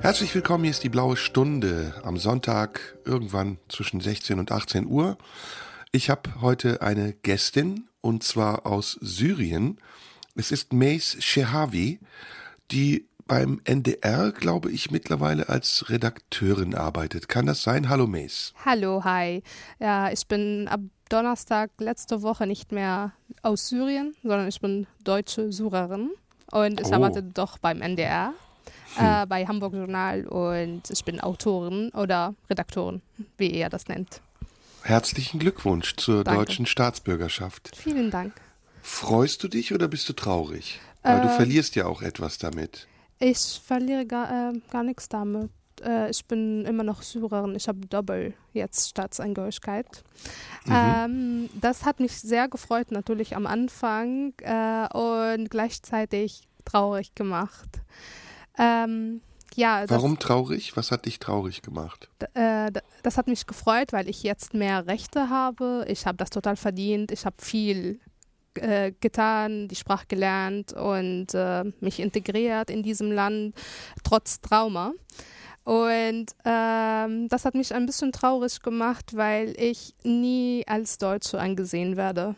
Herzlich willkommen, hier ist die blaue Stunde am Sonntag irgendwann zwischen 16 und 18 Uhr. Ich habe heute eine Gästin und zwar aus Syrien. Es ist Mace Shehavi, die beim NDR, glaube ich, mittlerweile als Redakteurin arbeitet. Kann das sein? Hallo Mace. Hallo, hi. Ja, ich bin ab Donnerstag letzte Woche nicht mehr aus Syrien, sondern ich bin deutsche Syrerin und ich Oh. arbeite doch beim NDR, äh, bei Hamburg Journal und ich bin Autorin oder Redakteurin, wie ihr das nennt. Herzlichen Glückwunsch zur Danke. deutschen Staatsbürgerschaft. Vielen Dank. Freust du dich oder bist du traurig? Weil du Äh, verlierst ja auch etwas damit. Ich verliere gar, äh, gar nichts damit. Äh, ich bin immer noch Syrerin. Ich habe doppel jetzt Staatsangehörigkeit. Ähm, das hat mich sehr gefreut, natürlich am Anfang äh, und gleichzeitig traurig gemacht. Ähm, ja, das, Warum traurig? Was hat dich traurig gemacht? äh, das hat mich gefreut, weil ich jetzt mehr Rechte habe. Ich habe das total verdient. Ich habe viel äh, getan, die Sprache gelernt und äh, mich integriert in diesem Land, trotz Trauma. Und ähm, das hat mich ein bisschen traurig gemacht, weil ich nie als Deutsche angesehen werde,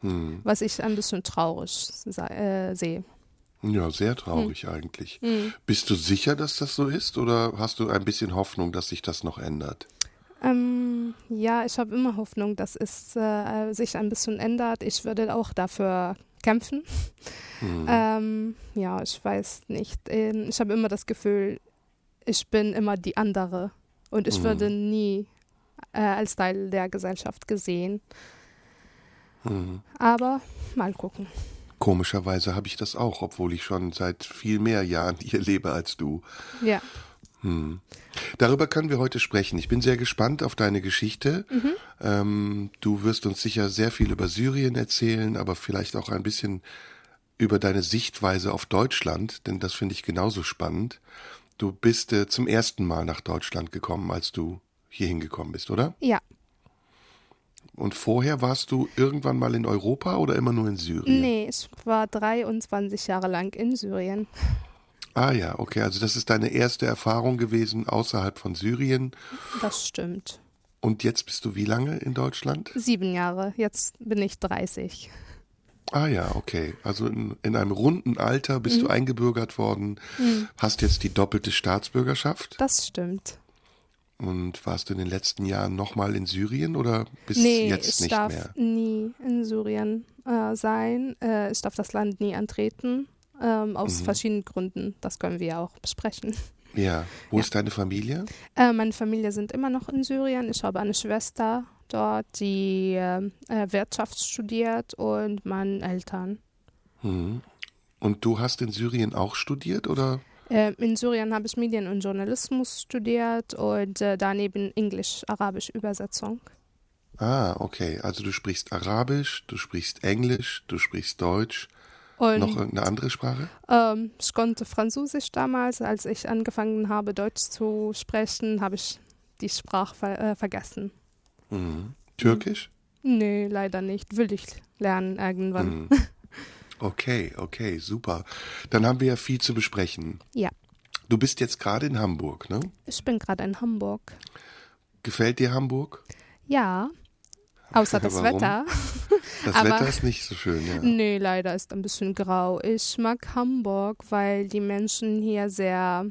Hm. was ich ein bisschen traurig äh, sehe. Ja, sehr traurig Hm. eigentlich. Mhm. Bist du sicher, dass das so ist oder hast du ein bisschen Hoffnung, dass sich das noch ändert? Ähm, ja, ich habe immer Hoffnung, dass es äh, sich ein bisschen ändert. Ich würde auch dafür kämpfen. Hm. Ähm, ja, ich weiß nicht. Ähm, Ich habe immer das Gefühl, ich bin immer die andere und ich Mhm. würde nie äh, als Teil der Gesellschaft gesehen. Hm. Aber mal gucken. Komischerweise habe ich das auch, obwohl ich schon seit viel mehr Jahren hier lebe als du. Ja. Hm. Darüber können wir heute sprechen. Ich bin sehr gespannt auf deine Geschichte. Mhm. Ähm, du wirst uns sicher sehr viel über Syrien erzählen, aber vielleicht auch ein bisschen über deine Sichtweise auf Deutschland, denn das finde ich genauso spannend. Du bist äh, zum ersten Mal nach Deutschland gekommen, als du hier hingekommen bist, oder? Ja. Und vorher warst du irgendwann mal in Europa oder immer nur in Syrien? Nee, ich war 23 Jahre lang in Syrien. Ah ja, okay, also das ist deine erste Erfahrung gewesen außerhalb von Syrien. Das stimmt. Und jetzt bist du wie lange in Deutschland? Sieben Jahre. Jetzt bin ich 30. Ah ja, okay. Also in, in einem runden Alter bist du Mhm. eingebürgert worden, hast jetzt die doppelte Staatsbürgerschaft Das stimmt. Und warst du in den letzten Jahren nochmal in Syrien oder bis nee, jetzt ich nicht darf mehr? nie in Syrien äh, sein. Äh, ich darf das Land nie antreten. Ähm, aus Mhm. verschiedenen Gründen. Das können wir ja auch besprechen. Ja. Wo Ja. ist deine Familie? Äh, meine Familie sind immer noch in Syrien. Ich habe eine Schwester dort, die äh, äh, Wirtschaft studiert und meine Eltern. Hm. Und du hast in Syrien auch studiert oder? Äh, in Syrien habe ich Medien und Journalismus studiert und äh, daneben Englisch-Arabisch Übersetzung. Ah, okay. Also du sprichst Arabisch, du sprichst Englisch, du sprichst Deutsch. Und Noch irgendeine andere Sprache? Ähm, ich konnte Französisch damals. Als ich angefangen habe, Deutsch zu sprechen, habe ich die Sprache ver äh, vergessen. Mhm. Türkisch? Nee, leider nicht. Will ich lernen irgendwann. Mhm. Okay, okay, super. Dann haben wir ja viel zu besprechen. Ja. Du bist jetzt gerade in Hamburg, ne? Ich bin gerade in Hamburg. Gefällt dir Hamburg? Ja, außer das Warum? Wetter. Das Aber- Wetter ist nicht so schön, ja. Nee, leider ist ein bisschen grau. Ich mag Hamburg, weil die Menschen hier sehr.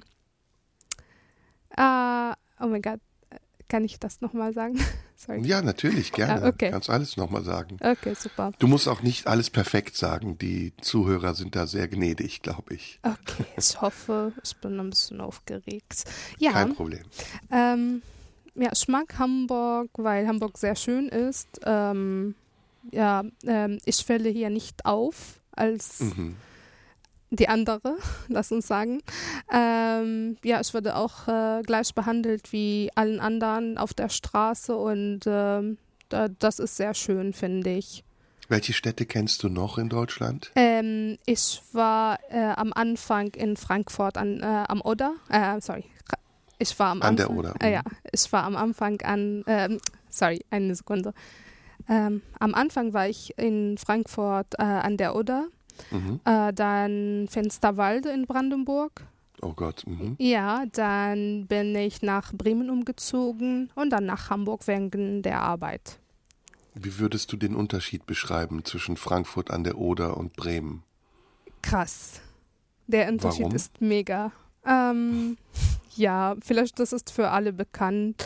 Ah, oh mein Gott, kann ich das nochmal sagen? Sorry. Ja, natürlich, gerne. Ah, okay. Kannst alles nochmal sagen. Okay, super. Du musst auch nicht alles perfekt sagen. Die Zuhörer sind da sehr gnädig, glaube ich. Okay, ich hoffe, ich bin ein bisschen aufgeregt. Ja, Kein Problem. ähm, ja, ich mag Hamburg, weil Hamburg sehr schön ist. Ähm, ja, ähm, ich falle hier nicht auf als Mhm. Die andere, lass uns sagen. Ähm, ja, ich wurde auch äh, gleich behandelt wie allen anderen auf der Straße und ähm, da, das ist sehr schön, finde ich. Welche Städte kennst du noch in Deutschland? Ähm, ich war äh, am Anfang in Frankfurt an, äh, am Oder. Äh, sorry, ich war am An Anfang. der Oder. Äh, ja, ich war am Anfang an. ähm, sorry, eine Sekunde. Ähm, am Anfang war ich in Frankfurt äh, an der Oder, Mhm. äh, dann Finsterwalde in Brandenburg. Oh Gott. Mhm. Ja, dann bin ich nach Bremen umgezogen und dann nach Hamburg wegen der Arbeit. Wie würdest du den Unterschied beschreiben zwischen Frankfurt an der Oder und Bremen? Krass. Der Unterschied Warum? ist mega. Ähm, ja, vielleicht das ist für alle bekannt.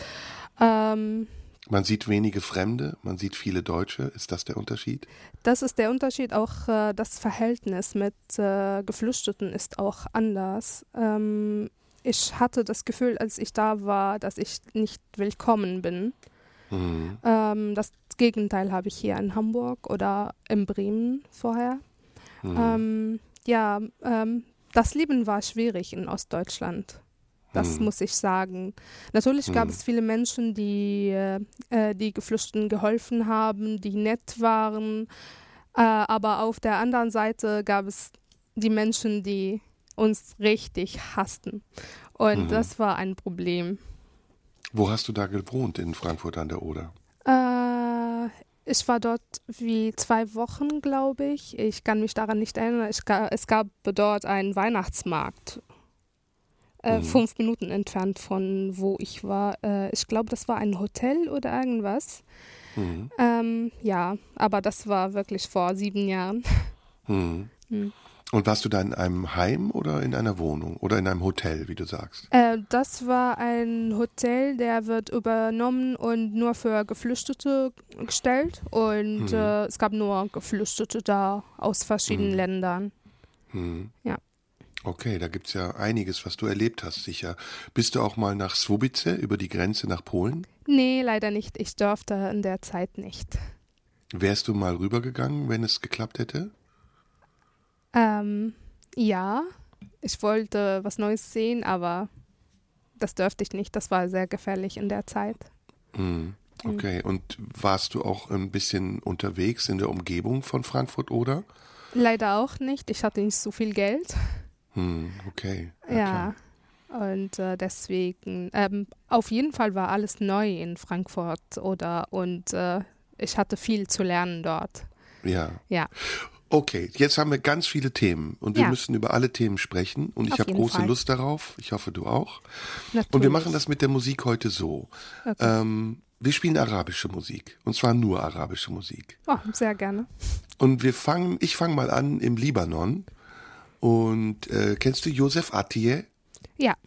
Ähm, Man sieht wenige Fremde, man sieht viele Deutsche. Ist das der Unterschied? das ist der Unterschied. Auch äh, das Verhältnis mit äh, Geflüchteten ist auch anders. Ähm, ich hatte das Gefühl, als ich da war, dass ich nicht willkommen bin. Mhm. Ähm, das Gegenteil habe ich hier in Hamburg oder in Bremen vorher. Mhm. Ähm, ja, ähm, das Leben war schwierig in Ostdeutschland. Das Hm. muss ich sagen. Natürlich gab Hm. es viele Menschen, die äh, äh, die Geflüchteten geholfen haben, die nett waren. Äh, aber auf der anderen Seite gab es die Menschen, die uns richtig hassten. Und Mhm. das war ein Problem. Wo hast du da gewohnt in Frankfurt an der Oder? Äh, ich war dort wie zwei Wochen, glaube ich. Ich kann mich daran nicht erinnern. Ga, es gab dort einen Weihnachtsmarkt. Äh, Mhm. Fünf Minuten entfernt von wo ich war. Äh, ich glaube, das war ein Hotel oder irgendwas. Mhm. Ähm, ja, aber das war wirklich vor sieben Jahren. Mhm. Hm. Und warst du da in einem Heim oder in einer Wohnung oder in einem Hotel, wie du sagst? Äh, das war ein Hotel, der wird übernommen und nur für Geflüchtete gestellt. Und Mhm. äh, es gab nur Geflüchtete da aus verschiedenen Mhm. Ländern. Mhm. Ja. Okay, da gibt's ja einiges, was du erlebt hast, sicher. Bist du auch mal nach Swobice über die Grenze nach Polen? Nee, leider nicht. Ich durfte in der Zeit nicht. Wärst du mal rübergegangen, wenn es geklappt hätte? Ähm, ja, ich wollte was Neues sehen, aber das durfte ich nicht. Das war sehr gefährlich in der Zeit. Mhm. Okay, und warst du auch ein bisschen unterwegs in der Umgebung von Frankfurt oder? Leider auch nicht. Ich hatte nicht so viel Geld. Hm, okay. Ja. klar. Und äh, deswegen, ähm, auf jeden Fall war alles neu in Frankfurt oder und äh, ich hatte viel zu lernen dort. Ja. Ja. Okay, jetzt haben wir ganz viele Themen und wir Ja. müssen über alle Themen sprechen und ich habe große Fall. Lust darauf. Ich hoffe, du auch. Natürlich. Und wir machen das mit der Musik heute so. Okay. Ähm, wir spielen arabische Musik und zwar nur arabische Musik. Oh, sehr gerne. Und wir fangen, ich fange mal an im Libanon. Und äh, kennst du Josef Atiyeh? Ja.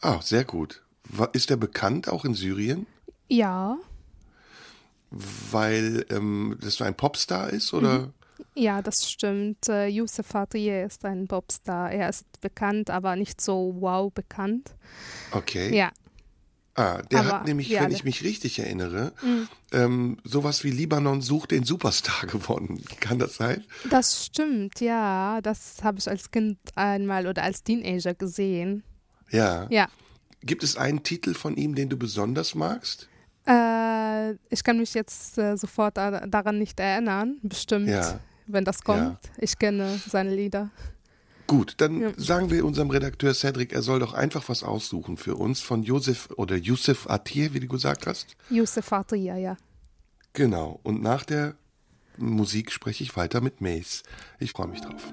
Ah, sehr gut. Ist er bekannt auch in Syrien? Ja. Weil ähm, das so ein Popstar ist oder? Ja, das stimmt. Äh, Youssef Atiyeh ist ein Popstar. Er ist bekannt, aber nicht so wow bekannt. Okay. Ja. Ah, der Aber hat nämlich, wenn alle. ich mich richtig erinnere, Mhm. ähm, sowas wie Libanon sucht den Superstar gewonnen. Kann das sein? Das stimmt, ja. Das habe ich als Kind einmal oder als Teenager gesehen. Ja. Ja. Gibt es einen Titel von ihm, den du besonders magst? Äh, ich kann mich jetzt äh, sofort da, daran nicht erinnern. Bestimmt, Ja. wenn das kommt. Ich kenne seine Lieder. Gut, dann Ja. sagen wir unserem Redakteur Cedric, er soll doch einfach was aussuchen für uns von Josef oder Yusuf Atir, wie du gesagt hast. Youssef Atiyeh, ja. Genau. Und nach der Musik spreche ich weiter mit Mace. Ich freue mich drauf.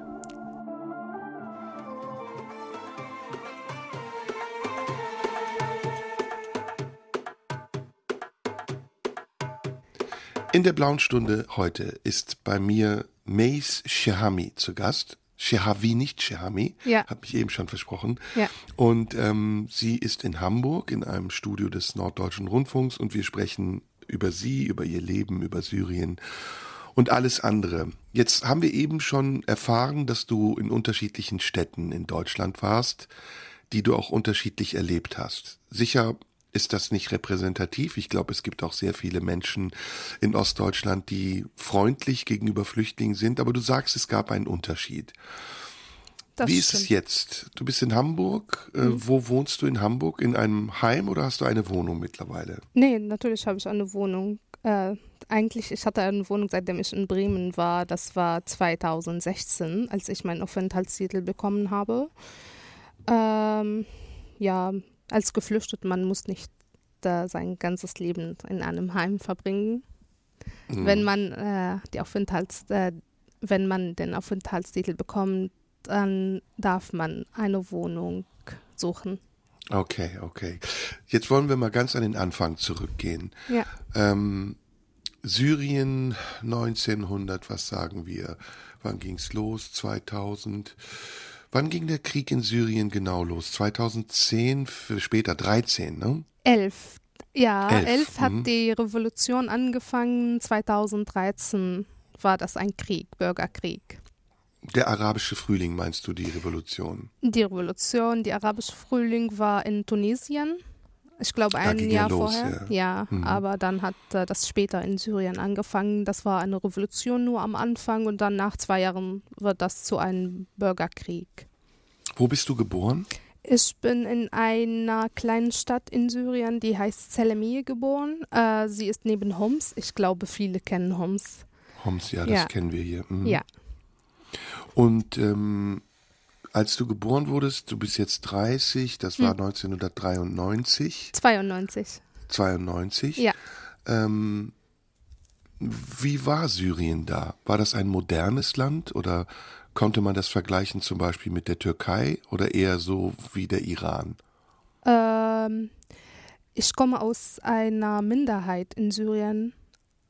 In der blauen Stunde heute ist bei mir Mace Shehami zu Gast. Shehavi, nicht Shehami. Ja. Habe ich eben schon versprochen. Ja. Und ähm, sie ist in Hamburg in einem Studio des Norddeutschen Rundfunks und wir sprechen über sie, über ihr Leben, über Syrien und alles andere. Jetzt haben wir eben schon erfahren, dass du in unterschiedlichen Städten in Deutschland warst, die du auch unterschiedlich erlebt hast. Sicher ist das nicht repräsentativ. Ich glaube, es gibt auch sehr viele Menschen in Ostdeutschland, die freundlich gegenüber Flüchtlingen sind, aber du sagst, es gab einen Unterschied. Das Wie ist stimmt. es jetzt? Du bist in Hamburg. Äh, Mhm. Wo wohnst du in Hamburg? In einem Heim oder hast du eine Wohnung mittlerweile? Nee, natürlich habe ich eine Wohnung. Äh, eigentlich, ich hatte eine Wohnung, seitdem ich in Bremen war. Das war 2016, als ich meinen Aufenthaltstitel bekommen habe. Ähm, ja, als Geflüchteter, man muss nicht äh, sein ganzes Leben in einem Heim verbringen. Hm. Wenn man äh, die Aufenthalts, äh, wenn man den Aufenthaltstitel bekommt, dann darf man eine Wohnung suchen. Okay, okay. Jetzt wollen wir mal ganz an den Anfang zurückgehen. Ja. Ähm, Syrien 1900, was sagen wir? Wann ging's los? 2000. Wann ging der Krieg in Syrien genau los? 2010, für später 13, ne? Elf. Ja, Elf, elf, hat mhm. die Revolution angefangen. 2013 war das ein Krieg, Bürgerkrieg. Der arabische Frühling meinst du, die Revolution? Die Revolution, die arabische Frühling war in Tunesien. Ich glaube ein ja Jahr los, vorher. ja. Mhm. aber dann hat äh, das später in Syrien angefangen. Das war eine Revolution nur am Anfang und dann nach zwei Jahren wird das zu einem Bürgerkrieg. Wo bist du geboren? Ich bin in einer kleinen Stadt in Syrien, die heißt Selemiye geboren. Äh, sie ist neben Homs. Ich glaube, viele kennen Homs. Homs, ja, das Ja. kennen wir hier. Mhm. Ja, Und ähm, als du geboren wurdest, du bist jetzt 30, das war Hm. 1993, 92. 92. Ja. Ähm, wie war Syrien da? War das ein modernes Land oder konnte man das vergleichen zum Beispiel mit der Türkei oder eher so wie der Iran? Ähm, ich komme aus einer Minderheit in Syrien,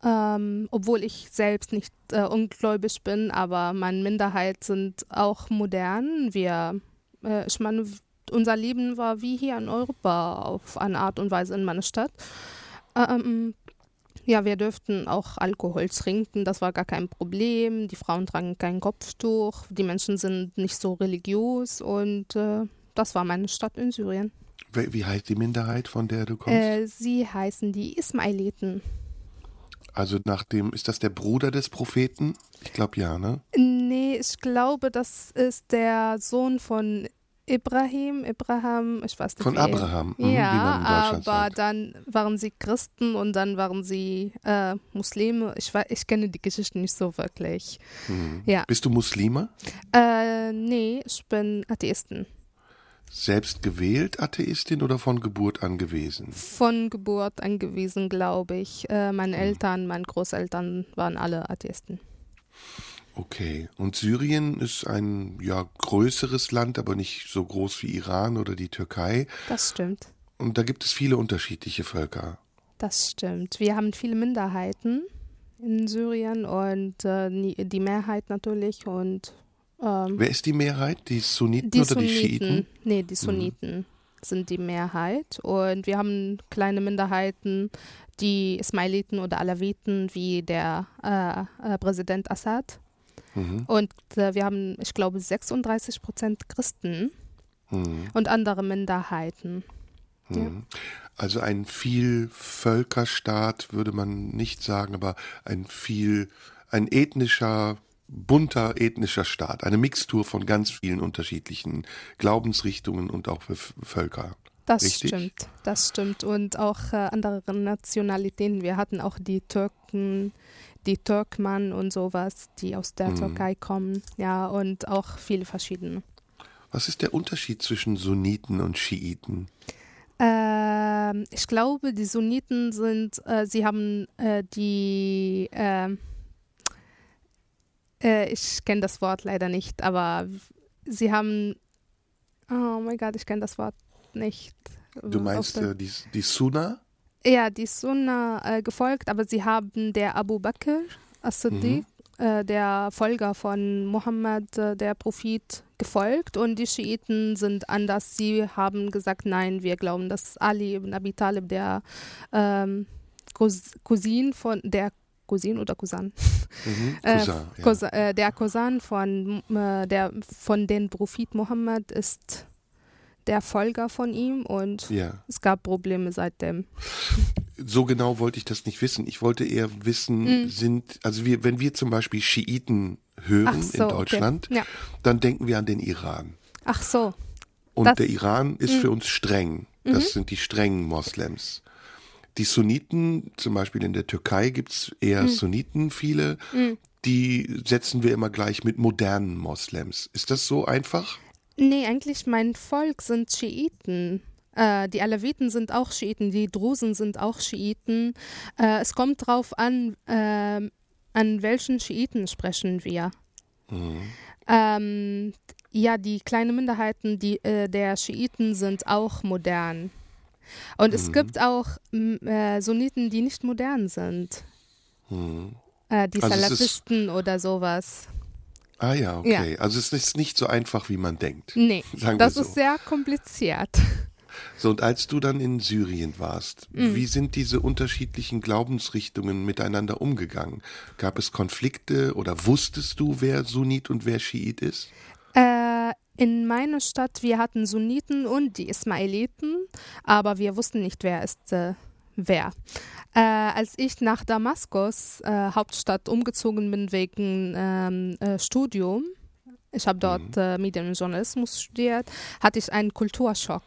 ähm, obwohl ich selbst nicht äh, ungläubig bin, aber meine Minderheit sind auch modern. Wir, äh, ich meine, unser Leben war wie hier in Europa auf eine Art und Weise in meiner Stadt. Ähm, ja, wir dürften auch Alkohol trinken, das war gar kein Problem. Die Frauen tragen kein Kopftuch, die Menschen sind nicht so religiös und äh, das war meine Stadt in Syrien. Wie heißt die Minderheit, von der du kommst? Äh, sie heißen die Ismailiten. Also nach dem, ist das der Bruder des Propheten? Ich glaube ja, ne? Nee, ich glaube, das ist der Sohn von Ibrahim. Ibrahim, ich weiß nicht. Von wie- Abraham, mhm, ja, aber sagt. dann waren sie Christen und dann waren sie äh, Muslime. Ich, wei- ich kenne die Geschichte nicht so wirklich. Mhm. Ja. Bist du Muslime? Äh, nee, ich bin Atheisten. Selbst gewählt Atheistin oder von Geburt an gewesen? Von Geburt angewiesen, glaube ich. Äh, meine Hm. Eltern, meine Großeltern waren alle Atheisten. Okay. Und Syrien ist ein ja größeres Land, aber nicht so groß wie Iran oder die Türkei. Das stimmt. Und da gibt es viele unterschiedliche Völker. Das stimmt. Wir haben viele Minderheiten in Syrien und äh, die Mehrheit natürlich und ähm, Wer ist die Mehrheit? Die Sunniten die oder die Schiiten? Mhm. Nee, die Sunniten sind die Mehrheit und wir haben kleine Minderheiten, die Ismailiten oder Alawiten wie der äh, äh, Präsident Assad Mhm. und äh, wir haben, ich glaube, 36 Prozent Christen Mhm. und andere Minderheiten. Ja. Mhm. Also ein Vielvölkerstaat würde man nicht sagen, aber ein viel, ein ethnischer, bunter ethnischer Staat. Eine Mixtur von ganz vielen unterschiedlichen Glaubensrichtungen und auch Völker. Das Richtig? stimmt, das stimmt. Und auch äh, andere Nationalitäten. Wir hatten auch die Türken, die Türkmen und sowas, die aus der Mhm. Türkei kommen. Ja, und auch viele verschiedene. Was ist der Unterschied zwischen Sunniten und Schiiten? Ähm, ich glaube, die Sunniten sind, äh, sie haben äh, die, ähm, äh, ich kenne das Wort leider nicht, aber sie haben, oh mein Gott, ich kenne das Wort nicht. Du meinst äh, die, die Sunna? Ja, die Sunna äh, gefolgt, aber sie haben der Abu Bakr as-Siddiq, äh, der Folger von Mohammed, äh, der Prophet, gefolgt und die Schiiten sind anders. Sie haben gesagt, nein, wir glauben, dass Ali ibn Abi Talib, der ähm, Cous Cousin von der Cousin oder Cousin, Mhm. Äh, Cousin, ja. Cousin, äh, der Cousin von, äh, der, von den Prophet Mohammed ist der Folger von ihm und Ja. es gab Probleme seitdem. So genau wollte ich das nicht wissen. Ich wollte eher wissen, Mhm. sind, also wir, wenn wir zum Beispiel Schiiten hören so, in Deutschland, okay. Ja. dann denken wir an den Iran. Ach so, Und Das- Mhm. der Iran ist für uns streng. Das sind die strengen Moslems. Die Sunniten, zum Beispiel in der Türkei gibt's eher Mhm. Sunniten viele, die setzen wir immer gleich mit modernen Moslems. Ist das so einfach? nee, eigentlich mein Volk sind Schiiten. Äh, die Alawiten sind auch Schiiten, die Drusen sind auch Schiiten. Äh, es kommt drauf an, ähm, an welchen Schiiten sprechen wir. Ähm, ja, die kleinen Minderheiten die, äh, der Schiiten sind auch modern. Und es gibt auch äh, Sunniten, die nicht modern sind. Äh, die Also Salafisten oder sowas. Ah ja, okay. Also es ist nicht so einfach, wie man denkt. Nee, das so. ist sehr kompliziert. So, und als du dann in Syrien warst, Mhm. wie sind diese unterschiedlichen Glaubensrichtungen miteinander umgegangen? Gab es Konflikte oder wusstest du, wer Sunnit und wer Schiit ist? Äh, in meiner Stadt, wir hatten Sunniten und die Ismailiten, aber wir wussten nicht, wer ist äh, wer. Äh, als ich nach Damaskus, äh, Hauptstadt, umgezogen bin wegen ähm, äh, Studium, ich habe dort äh, Medien und Journalismus studiert, hatte ich einen Kulturschock.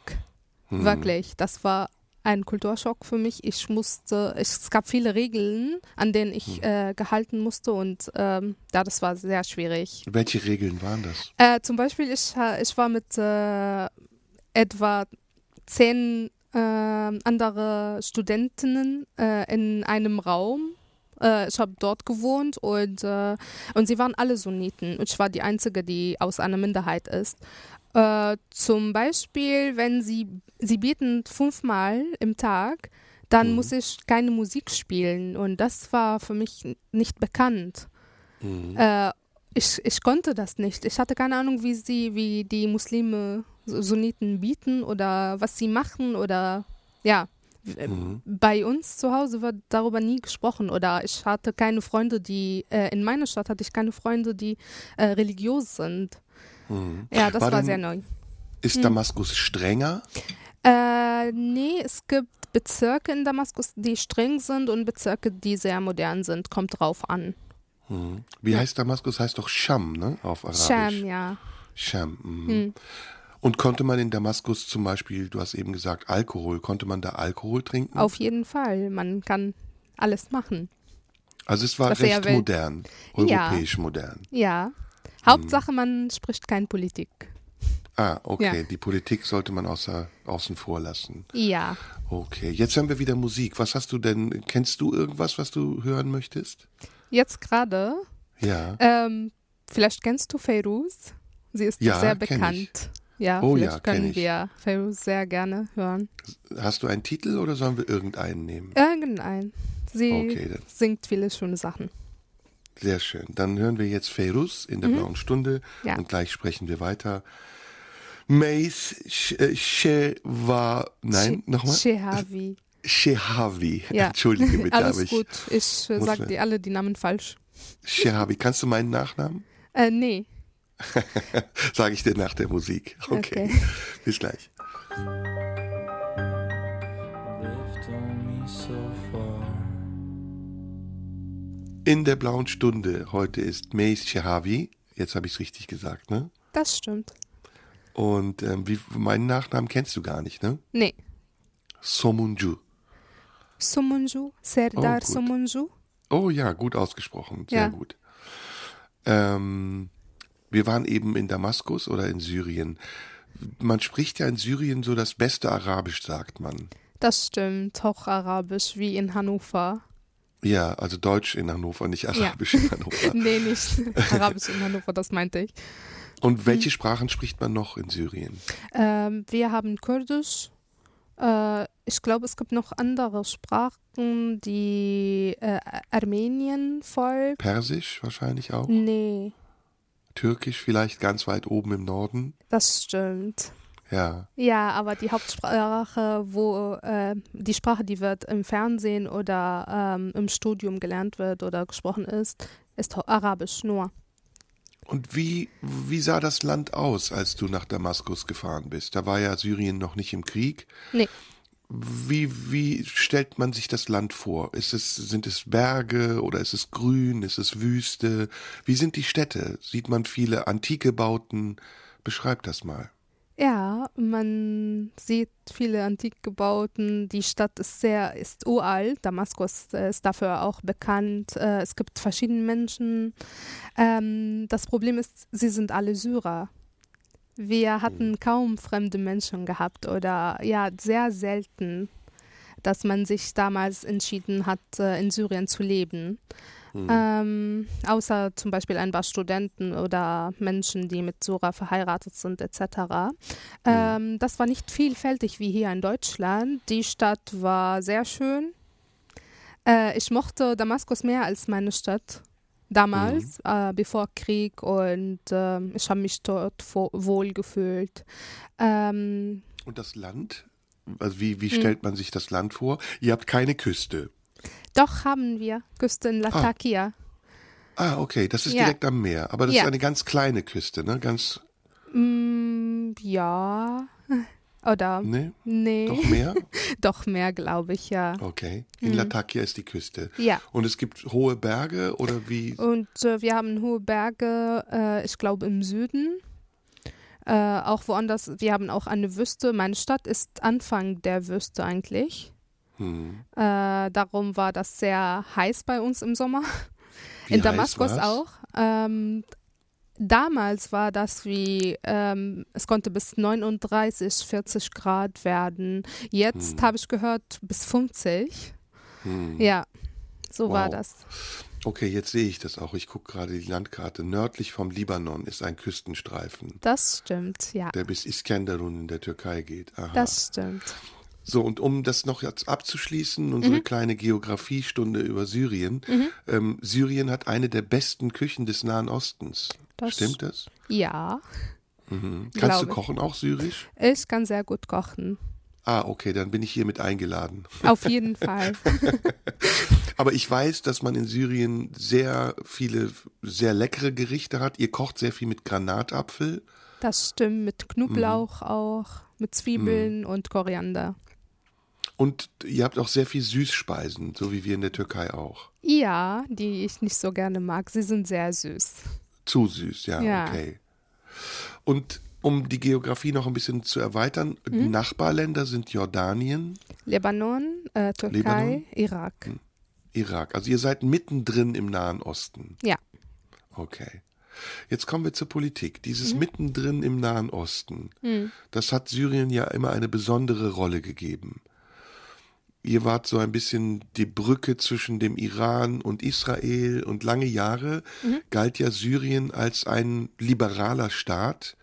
Wirklich, das war ein Kulturschock für mich. Ich musste, ich, es gab viele Regeln, an denen ich äh, gehalten musste und ähm, ja, das war sehr schwierig. Welche Regeln waren das? Äh, zum Beispiel, ich, ich war mit äh, etwa zehn äh, andere Studentinnen äh, in einem Raum. Äh, ich habe dort gewohnt und, äh, und sie waren alle Sunniten. Und ich war die Einzige, die aus einer Minderheit ist. Äh, zum Beispiel, wenn sie, sie bieten fünfmal im Tag, dann muss ich keine Musik spielen. Und das war für mich nicht bekannt. Äh, ich, ich konnte das nicht. Ich hatte keine Ahnung, wie sie, wie die Muslime Sunniten bieten oder was sie machen oder ja. w- Bei uns zu Hause wird darüber nie gesprochen oder ich hatte keine Freunde, die äh, in meiner Stadt hatte ich keine Freunde, die äh, religiös sind. Ja, das War war, sehr neu. Ist Hm. Damaskus strenger? Äh, nee, es gibt Bezirke in Damaskus, die streng sind und Bezirke, die sehr modern sind. Kommt drauf an. Wie heißt Damaskus? Heißt doch Scham, ne? Auf Arabisch. Sham, ja. Scham. Mhm. Hm. Und konnte man in Damaskus zum Beispiel, du hast eben gesagt, Alkohol, konnte man da Alkohol trinken? Auf jeden Fall. Man kann alles machen. also es war recht modern, Ja. europäisch modern. Ja. Hauptsache, man spricht kein Politik. Ah, okay. Ja. Die Politik sollte man außer, außen vor lassen. Ja. Okay, jetzt haben wir wieder Musik. Was hast du denn? Kennst du irgendwas, was du hören möchtest? Jetzt gerade, Ja. ähm, vielleicht kennst du Feiruz. Sie ist Ja, sehr bekannt. Ja, Oh vielleicht ja, können ich. wir Feiruz sehr gerne hören. Hast du einen Titel oder sollen wir irgendeinen nehmen? Irgendein. Sie Okay, singt viele schöne Sachen. Sehr schön. Dann hören wir jetzt Feiruz in der blauen Stunde Mhm. Ja. und gleich sprechen wir weiter. Meis Shewa, nein, nochmal? Shehavi. Shehavi. Ja. Entschuldige bitte, aber Alles ich. gut. Ich äh, muss sag mir- dir alle die Namen falsch. Shehavi. Kannst du meinen Nachnamen? Äh, nee. Sage ich dir nach der Musik. Okay. Okay. Bis gleich. In der blauen Stunde. Heute ist Meis Shehavi. Jetzt habe ich es richtig gesagt, ne? Das stimmt. Und ähm, wie, meinen Nachnamen kennst du gar nicht, ne? Nee. Somunju. Sumunju, Serdar Oh, gut. Sumunju. Oh ja, gut ausgesprochen. Sehr Ja. gut. Ähm, wir waren eben in Damaskus oder in Syrien. Man spricht ja in Syrien so das beste Arabisch, sagt man. Das stimmt. Hocharabisch wie in Hannover. Ja, also Deutsch in Hannover, nicht Arabisch in Hannover. Nee, nicht Arabisch in Hannover, das meinte ich. Und welche Sprachen spricht man noch in Syrien? Ähm, wir haben Kurdisch. Äh, ich glaube, es gibt noch andere Sprachen, die äh, Armenien folgt. Persisch wahrscheinlich auch? Nee, Türkisch vielleicht ganz weit oben im Norden? das stimmt. Ja. Ja, aber die Hauptsprache, wo äh, die Sprache, die wird im Fernsehen oder ähm, im Studium gelernt wird oder gesprochen ist, ist Arabisch nur. Und wie, wie sah das Land aus, als du nach Damaskus gefahren bist? Da war ja Syrien noch nicht im Krieg. Nee. Wie, wie stellt man sich das Land vor? Ist es, sind es Berge oder ist es grün? Ist es Wüste? Wie sind die Städte? Sieht man viele antike Bauten? Beschreib das mal. Ja, man sieht viele Antikgebauten. Die Stadt ist sehr ist uralt. Damaskus äh, ist dafür auch bekannt. Äh, Es gibt verschiedene Menschen. Ähm, das Problem ist, sie sind alle Syrer. Wir hatten kaum fremde Menschen gehabt oder ja, sehr selten, dass man sich damals entschieden hat, äh, in Syrien zu leben. Ähm, außer zum Beispiel ein paar Studenten oder Menschen, die mit Syrer verheiratet sind, etc. Ähm, das war nicht vielfältig wie hier in Deutschland. Die Stadt war sehr schön. Äh, ich mochte Damaskus mehr als meine Stadt damals, äh, bevor Krieg und ähm, ich habe mich dort wohl gefühlt. Ähm, Und das Land? Also wie, wie stellt man sich das Land vor? Ihr habt keine Küste. Doch haben wir Küste in Latakia. Ah, okay, das ist Ja. direkt am Meer. Aber das Ja. ist eine ganz kleine Küste, ne? Ganz, Mm, ja. Oder? ne? Nee. Doch mehr? Doch mehr, glaube ich, ja. Okay. In Latakia ist die Küste. Ja. Und es gibt hohe Berge oder wie? Und äh, wir haben hohe Berge, äh, ich glaube im Süden. Äh, auch woanders, wir haben auch eine Wüste. Meine Stadt ist Anfang der Wüste eigentlich. Hm. Äh, darum war das sehr heiß bei uns im Sommer. Wie In Damaskus war's? auch. Ähm, damals war das wie, ähm, es konnte bis 39, 40 Grad werden. Jetzt habe ich gehört bis 50. Hm. Ja, so war Wow. das. Okay, jetzt sehe ich das auch. Ich gucke gerade die Landkarte. Nördlich vom Libanon ist ein Küstenstreifen, Das stimmt, ja. der bis Iskenderun in der Türkei geht. Aha. Das stimmt. So, und um das noch jetzt abzuschließen, unsere Mhm. kleine Geografiestunde über Syrien. Ähm, Syrien hat eine der besten Küchen des Nahen Ostens. Das- Stimmt das? Ja, Mhm. Kannst du kochen auch syrisch? ich kann sehr gut kochen. Ah, okay, dann bin ich hiermit eingeladen. Auf jeden Fall. Aber ich weiß, dass man in Syrien sehr viele, sehr leckere Gerichte hat. Ihr kocht sehr viel mit Granatapfel. Das stimmt mit Knoblauch Mhm. auch, mit Zwiebeln und Koriander. Und ihr habt auch sehr viel Süßspeisen, so wie wir in der Türkei auch. Ja, die ich nicht so gerne mag. Sie sind sehr süß. Zu süß, ja, Ja. okay. Und um die Geografie noch ein bisschen zu erweitern, Mhm. Nachbarländer sind Jordanien, Libanon, äh, Türkei, Libanon? Irak. Irak. Also ihr seid mittendrin im Nahen Osten. Ja. Okay. Jetzt kommen wir zur Politik. Mhm. Dieses mittendrin im Nahen Osten, das hat Syrien ja immer eine besondere Rolle gegeben. Ihr wart so ein bisschen die Brücke zwischen dem Iran und Israel und lange Jahre Mhm. galt ja Syrien als ein liberaler Staat,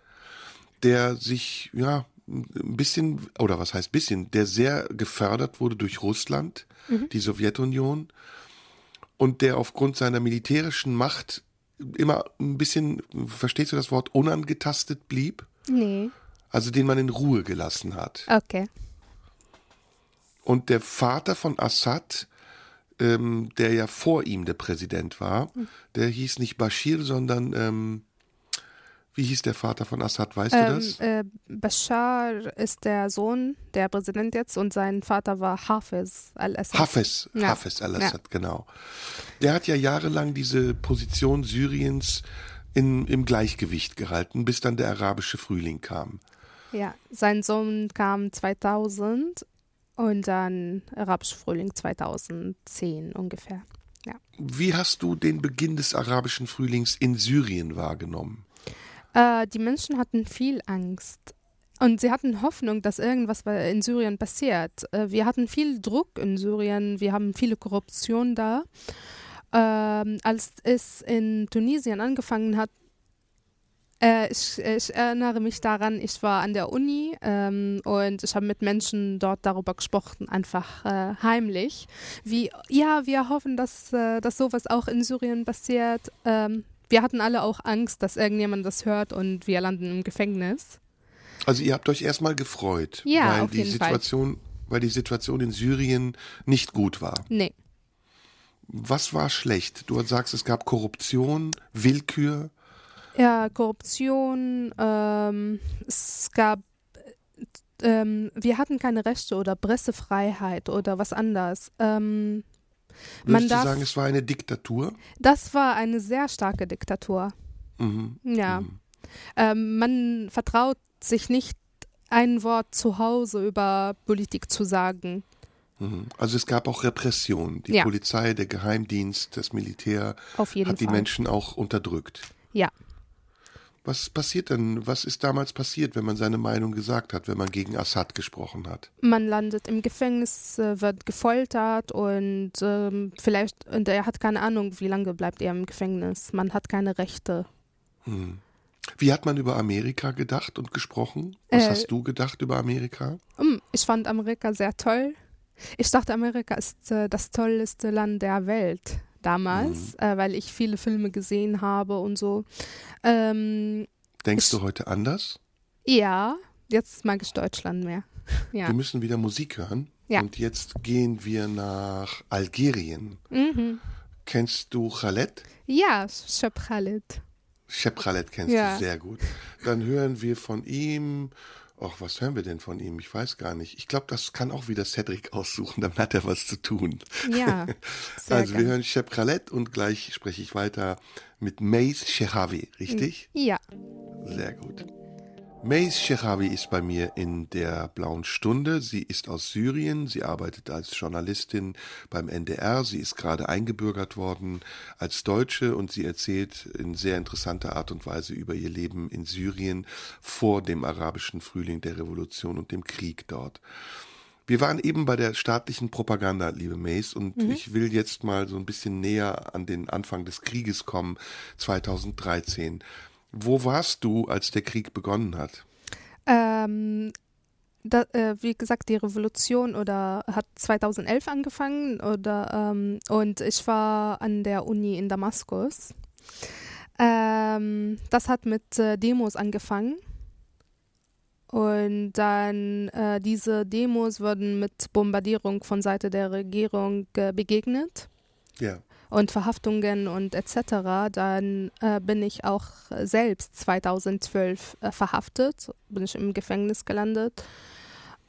der sich, ja, ein bisschen, oder was heißt bisschen, der sehr gefördert wurde durch Russland, die Sowjetunion, und der aufgrund seiner militärischen Macht immer ein bisschen, verstehst du das Wort, unangetastet blieb? Nee. Also den man in Ruhe gelassen hat. Okay. Und der Vater von Assad, ähm, der ja vor ihm der Präsident war, der hieß nicht Bashir, sondern ähm, wie hieß der Vater von Assad, weißt du Ähm, das? äh, Bashar ist der Sohn der Präsident jetzt und sein Vater war Hafiz al-Assad. Hafez, Ja. Hafez al-Assad, genau. Der hat ja jahrelang diese Position Syriens in, im Gleichgewicht gehalten, bis dann der arabische Frühling kam. Ja, sein Sohn kam 2000 und dann Arabischer Frühling 2010 ungefähr. Ja. Wie hast du den Beginn des arabischen Frühlings in Syrien wahrgenommen? Äh, die Menschen hatten viel Angst. Und sie hatten Hoffnung, dass irgendwas in Syrien passiert. Äh, wir hatten viel Druck in Syrien, wir haben viele Korruption da. Ähm, als es in Tunesien angefangen hat, äh, ich, ich erinnere mich daran, ich war an der Uni ähm, und ich habe mit Menschen dort darüber gesprochen, einfach äh, heimlich, wie, ja, wir hoffen, dass, äh, dass sowas auch in Syrien passiert. Ähm, wir hatten alle auch Angst, dass irgendjemand das hört und wir landen im Gefängnis. Also ihr habt euch erstmal gefreut, Ja, weil auf die jeden Fall. Situation, weil die Situation in Syrien nicht gut war. Nee. Was war schlecht? Du sagst, es gab Korruption, Willkür. Ja, Korruption, ähm, es gab, ähm, wir hatten keine Rechte oder Pressefreiheit oder was anderes. Ähm, Würdest du darf, sagen, es war eine Diktatur? das war eine sehr starke Diktatur. Mhm. Ja. Mhm. Ähm, man vertraut sich nicht ein Wort zu Hause über Politik zu sagen. Mhm. Also es gab auch Repression. Die Ja. Polizei, der Geheimdienst, das Militär hat die Fall. Menschen auch unterdrückt. Ja. Was passiert denn? Was ist damals passiert, wenn man seine Meinung gesagt hat, wenn man gegen Assad gesprochen hat? Man landet im Gefängnis, äh, wird gefoltert und ähm, vielleicht, und er hat keine Ahnung, wie lange bleibt er im Gefängnis. Man hat keine Rechte. Hm. Wie hat man über Amerika gedacht und gesprochen? Was Äh, hast du gedacht über Amerika? Hm, Ich fand Amerika sehr toll. Ich dachte, Amerika ist äh, das tollste Land der Welt damals, äh, weil ich viele Filme gesehen habe und so. Ähm, Denkst ich- du heute anders? ja, jetzt mag ich Deutschland mehr. Ja. Wir müssen wieder Musik hören. Ja. Und jetzt gehen wir nach Algerien. Mhm. Kennst du Khaled? Ja, Shep Khalid. Shep Khaled kennst Ja. du sehr gut. Dann hören wir von ihm. Ach, was hören wir denn von ihm? Ich weiß gar nicht. Ich glaube, das kann auch wieder Cedric aussuchen, dann hat er was zu tun. Ja, sehr also wir gern. hören Shep Khaled und gleich spreche ich weiter mit Mace Shehavi, richtig? Ja, Sehr gut. Mace Shehavi ist bei mir in der Blauen Stunde. Sie ist aus Syrien. Sie arbeitet als Journalistin beim NDR. Sie ist gerade eingebürgert worden als Deutsche und sie erzählt in sehr interessanter Art und Weise über ihr Leben in Syrien vor dem arabischen Frühling der Revolution und dem Krieg dort. Wir waren eben bei der staatlichen Propaganda, liebe Mace, und ich will jetzt mal so ein bisschen näher an den Anfang des Krieges kommen, 2013. Wo warst du, als der Krieg begonnen hat? ähm, da, äh, wie gesagt, die Revolution oder hat 2011 angefangen oder ähm, und ich war an der Uni in Damaskus. Ähm, das hat mit äh, Demos angefangen. Und dann äh, diese Demos wurden mit Bombardierung von Seite der Regierung äh, begegnet. Ja. Und Verhaftungen und etc., dann äh, bin ich auch selbst 2012 äh, verhaftet, bin ich im Gefängnis gelandet.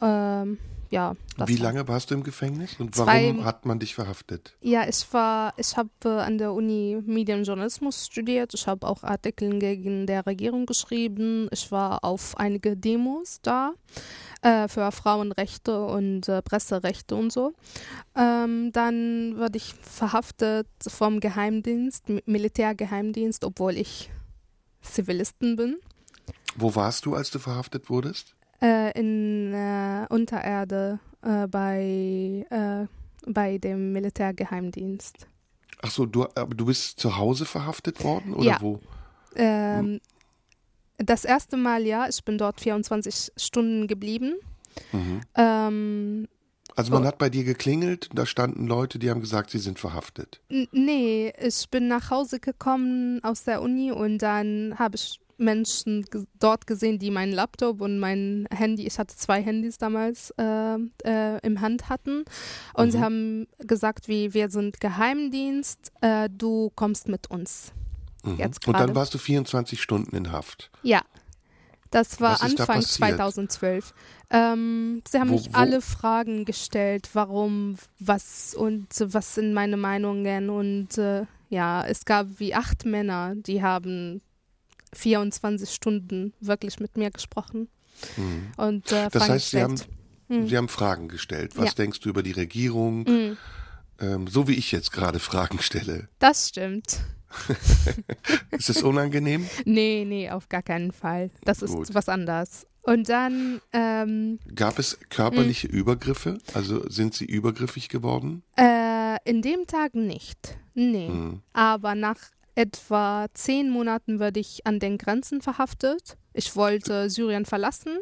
Ähm, ja, Wie lange warst du im Gefängnis und Zwei- warum hat man dich verhaftet? Ja, ich war, ich habe äh, an der Uni Medienjournalismus studiert. Ich habe auch Artikel gegen der Regierung geschrieben. Ich war auf einige Demos da äh, für Frauenrechte und äh, Presserechte und so. Ähm, dann wurde ich verhaftet vom Geheimdienst, Mi- Militärgeheimdienst, obwohl ich Zivilisten bin. Wo warst du, als du verhaftet wurdest? Äh, in äh, Untererde äh, bei, äh, bei dem Militärgeheimdienst. Ach so, du, aber du bist zu Hause verhaftet worden oder Ja. wo? Ähm, das erste Mal ja, ich bin dort 24 Stunden geblieben. Mhm. Ähm, Also man Oh. hat bei dir geklingelt, da standen Leute, die haben gesagt, sie sind verhaftet. n- nee, ich bin nach Hause gekommen aus der Uni und dann habe ich Menschen dort gesehen, die meinen Laptop und mein Handy, ich hatte zwei Handys damals äh, äh, im Hand hatten und sie Mhm. haben gesagt, wie wir sind Geheimdienst, äh, du kommst mit uns. Mhm. Jetzt und dann warst du 24 Stunden in Haft. Ja, das war da Anfang passiert? 2012. Ähm, sie haben Wo- mich wo- alle Fragen gestellt, warum, was und was sind meine Meinungen und äh, ja, es gab wie acht Männer, die haben 24 Stunden wirklich mit mir gesprochen Mhm. und äh, Das heißt, sie haben. Mhm. sie haben Fragen gestellt. Was Ja. denkst du über die Regierung? Mhm, Ähm, so wie ich jetzt gerade Fragen stelle. das stimmt. Ist es unangenehm? Nee, nee, auf gar keinen Fall. Das ist Gut. was anderes. Und dann ähm, Gab es körperliche Mhm. Übergriffe? Also sind sie übergriffig geworden? Äh, in dem Tag nicht. Nee. Mhm. Aber nach etwa zehn Monaten wurde ich an den Grenzen verhaftet. Ich wollte Syrien verlassen,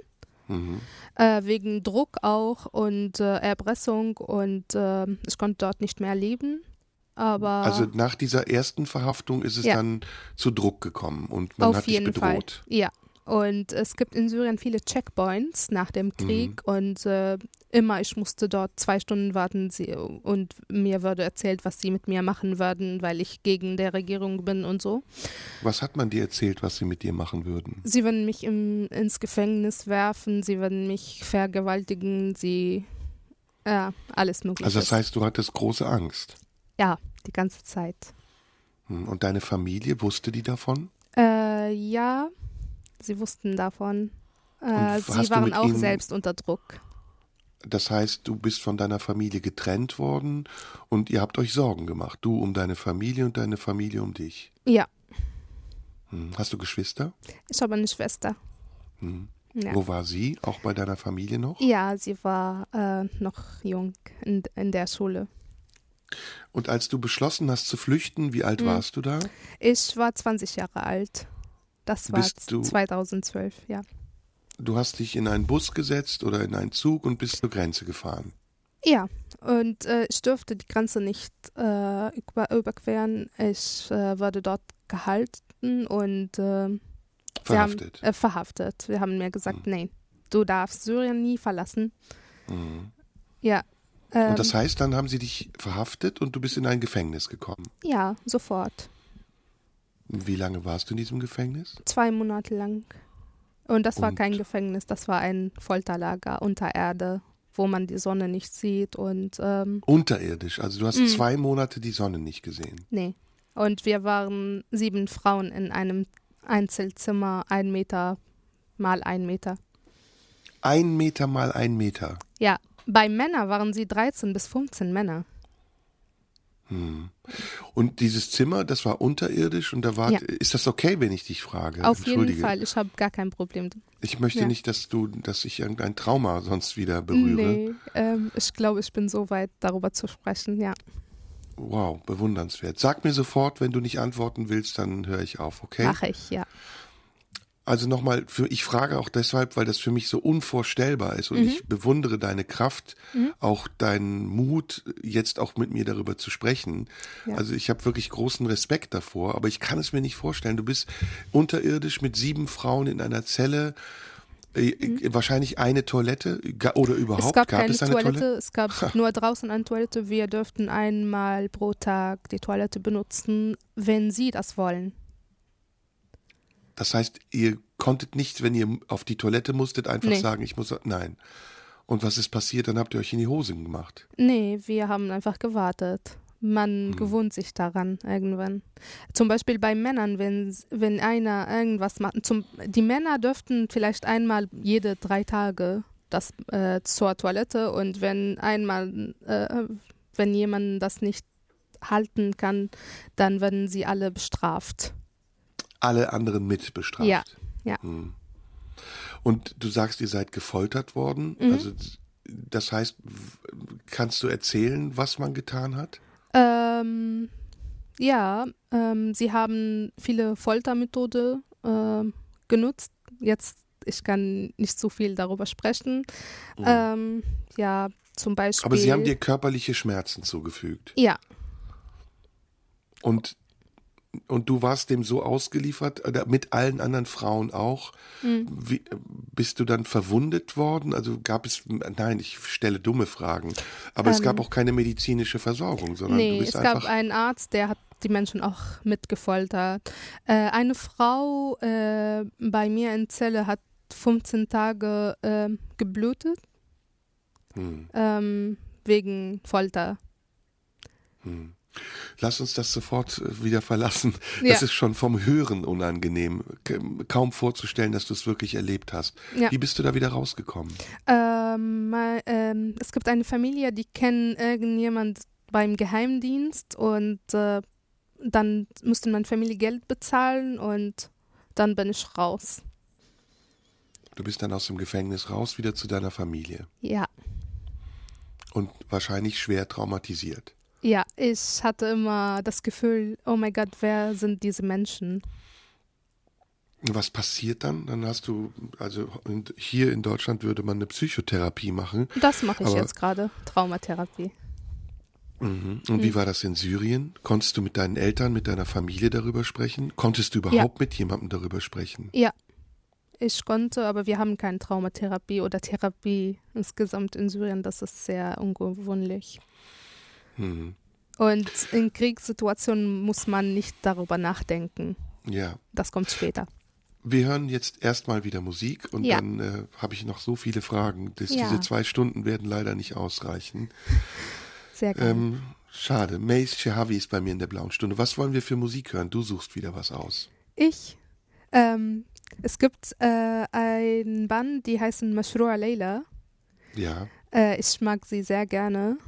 Mhm. Äh, wegen Druck auch und äh, Erpressung und äh, ich konnte dort nicht mehr leben. Aber Also nach dieser ersten Verhaftung ist es Ja. dann zu Druck gekommen und man auf hat dich jeden Fall. bedroht. Ja, Und es gibt in Syrien viele Checkpoints nach dem Krieg und äh, immer, ich musste dort zwei Stunden warten sie, und mir wurde erzählt, was sie mit mir machen würden, weil ich gegen der Regierung bin und so. Was hat man dir erzählt, was sie mit dir machen würden? Sie würden mich im, ins Gefängnis werfen, sie würden mich vergewaltigen, sie, ja, alles mögliche. Also das heißt, du hattest große Angst. ja, die ganze Zeit. Hm, Und deine Familie, wusste die davon? Äh, ja, sie wussten davon. Äh, sie waren auch ihnen- selbst unter Druck. Das heißt, du bist von deiner Familie getrennt worden und ihr habt euch Sorgen gemacht. Du um deine Familie und deine Familie um dich. Ja, Hm. Hast du Geschwister? ich habe eine Schwester. Hm. Ja. Wo war sie? Auch bei deiner Familie noch? Ja, sie war äh, noch jung in, in der Schule. Und als du beschlossen hast zu flüchten, wie Hm. alt warst du da? Ich war 20 Jahre alt. Das war du- 2012, ja. Du hast dich in einen Bus gesetzt oder in einen Zug und bist zur Grenze gefahren. Ja, und äh, ich durfte die Grenze nicht äh, über, überqueren. Ich äh, wurde dort gehalten und äh, Verhaftet. Sie haben, äh, verhaftet. Wir haben mir gesagt, nein, du darfst Syrien nie verlassen. Mhm. Ja. Ähm, Und das heißt, dann haben sie dich verhaftet und du bist in ein Gefängnis gekommen. ja, sofort. Wie lange warst du in diesem Gefängnis? Zwei Monate lang. Und das war Und- kein Gefängnis, das war ein Folterlager unter Erde, wo man die Sonne nicht sieht und ähm, Unterirdisch. Also du hast Mhm. zwei Monate die Sonne nicht gesehen. nee. Und wir waren sieben Frauen in einem Einzelzimmer, ein Meter mal ein Meter. Ein Meter mal ein Meter. Ja, bei Männern waren sie 13 bis 15 Männer. Und dieses Zimmer, das war unterirdisch und da war. Ja. Ist das okay, wenn ich dich frage? Auf jeden. Fall, ich habe gar kein Problem. Ich möchte Ja. nicht, dass du, dass ich irgendein Trauma sonst wieder berühre. Nee, ähm, ich glaube, ich bin so weit, darüber zu sprechen, ja. Wow, bewundernswert. Sag mir sofort, wenn du nicht antworten willst, dann höre ich auf, okay? Mache ich, ja. Also nochmal, ich frage auch deshalb, weil das für mich so unvorstellbar ist Mhm. und ich bewundere deine Kraft, auch deinen Mut, jetzt auch mit mir darüber zu sprechen. Ja. Also ich habe wirklich großen Respekt davor, aber ich kann es mir nicht vorstellen. Du bist unterirdisch mit sieben Frauen in einer Zelle, äh, äh, wahrscheinlich eine Toilette oder überhaupt Mhm. es gab, keine es Toilette, Toilette? es gab nur draußen eine Toilette. Wir dürften einmal pro Tag die Toilette benutzen, wenn Sie das wollen. Das heißt, ihr konntet nicht, wenn ihr auf die Toilette musstet, einfach Nee. sagen, ich muss. Nein. Und was ist passiert? Dann habt ihr euch in die Hosen gemacht. Nee, wir haben einfach gewartet. Man gewöhnt sich daran irgendwann. Zum Beispiel bei Männern, wenn, wenn einer irgendwas macht. Zum, die Männer dürften vielleicht einmal jede drei Tage das, äh, zur Toilette und wenn einmal, äh, wenn jemand das nicht halten kann, dann werden sie alle bestraft. Alle anderen mit bestraft. Ja, ja. Hm. Und du sagst, ihr seid gefoltert worden. Mhm. Also das heißt, kannst du erzählen, was man getan hat? Ähm, ja, ähm, sie haben viele Foltermethoden ähm, genutzt. Jetzt, ich kann nicht so viel darüber sprechen. Ähm, ja, zum Beispiel. Mhm. Aber sie haben dir körperliche Schmerzen zugefügt. Ja, Und, und du warst dem so ausgeliefert, oder mit allen anderen Frauen auch. Mhm. Wie, bist du dann verwundet worden? Also gab es, nein, ich stelle dumme Fragen. Aber es gab auch keine medizinische Versorgung, sondern du Ähm. nee, bist es gab einfach. einen Arzt, der hat die Menschen auch mitgefoltert. Äh, eine Frau äh, bei mir in Zelle hat 15 Tage äh, geblutet Hm, ähm, wegen Folter. hm. Lass uns das sofort äh, wieder verlassen. Ja. Das ist schon vom Hören unangenehm. Kaum vorzustellen, dass du es wirklich erlebt hast. Ja. Wie bist du da wieder rausgekommen? Ähm, ähm, es gibt eine Familie, die kennen irgendjemand beim Geheimdienst und äh, dann musste meine Familie Geld bezahlen und dann bin ich raus. Du bist dann aus dem Gefängnis raus, wieder zu deiner Familie. Ja, Und wahrscheinlich schwer traumatisiert. Ja, ich hatte immer das Gefühl, oh mein Gott, wer sind diese Menschen? Was passiert dann? Dann hast du, also hier in Deutschland würde man eine Psychotherapie machen. Das mache ich jetzt gerade, Traumatherapie. Mhm. Und Hm. wie war das in Syrien? Konntest du mit deinen Eltern, mit deiner Familie darüber sprechen? Konntest du überhaupt mit jemandem darüber sprechen? Ja, ich konnte, aber wir haben keine Traumatherapie oder Therapie insgesamt in Syrien. Das ist sehr ungewöhnlich. Mhm. Und in Kriegssituationen muss man nicht darüber nachdenken. Ja. Das kommt später. Wir hören jetzt erstmal wieder Musik und Ja. dann äh, habe ich noch so viele Fragen. dass Ja. Diese zwei Stunden werden leider nicht ausreichen. Sehr gerne. Ähm, schade. Mace Shehavi ist bei mir in der blauen Stunde. Was wollen wir für Musik hören? Du suchst wieder was aus. Ich. Ähm, es gibt äh, ein Band, die heißen Mashrua Leila. Ja. Äh, ich mag sie sehr gerne.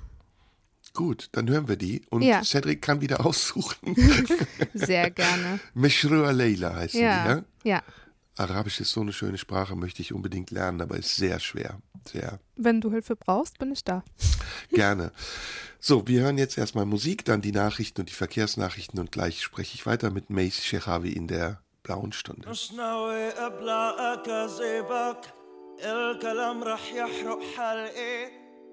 Gut, dann hören wir die. Und Ja. Cedric kann wieder aussuchen. Sehr gerne. Meshrua Leila heißen die, ja. ne? Ja. Arabisch ist so eine schöne Sprache, möchte ich unbedingt lernen, aber ist sehr schwer. Sehr Wenn du Hilfe brauchst, bin ich da. gerne. So, wir hören jetzt erstmal Musik, dann die Nachrichten und die Verkehrsnachrichten und gleich spreche ich weiter mit Mace Shehavi in der blauen Stunde.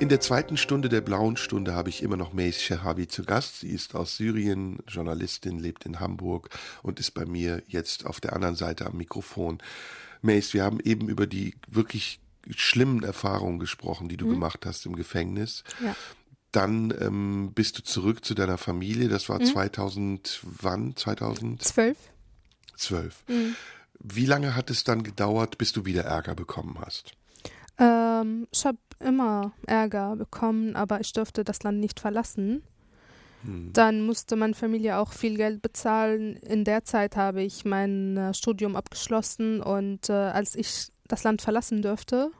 In der zweiten Stunde der blauen Stunde habe ich immer noch Mace Shehavi zu Gast. Sie ist aus Syrien, Journalistin, lebt in Hamburg und ist bei mir jetzt auf der anderen Seite am Mikrofon. Mace, wir haben eben über die wirklich schlimmen Erfahrungen gesprochen, die du gemacht hast im Gefängnis. Ja. Dann ähm, bist du zurück zu deiner Familie. Das war 2000, wann? 2012. Zwölf. Wie lange hat es dann gedauert, bis du wieder Ärger bekommen hast? Ähm, ich habe immer Ärger bekommen, aber ich durfte das Land nicht verlassen. Dann musste meine Familie auch viel Geld bezahlen. In der Zeit habe ich mein äh, Studium abgeschlossen und äh, als ich das Land verlassen durfte,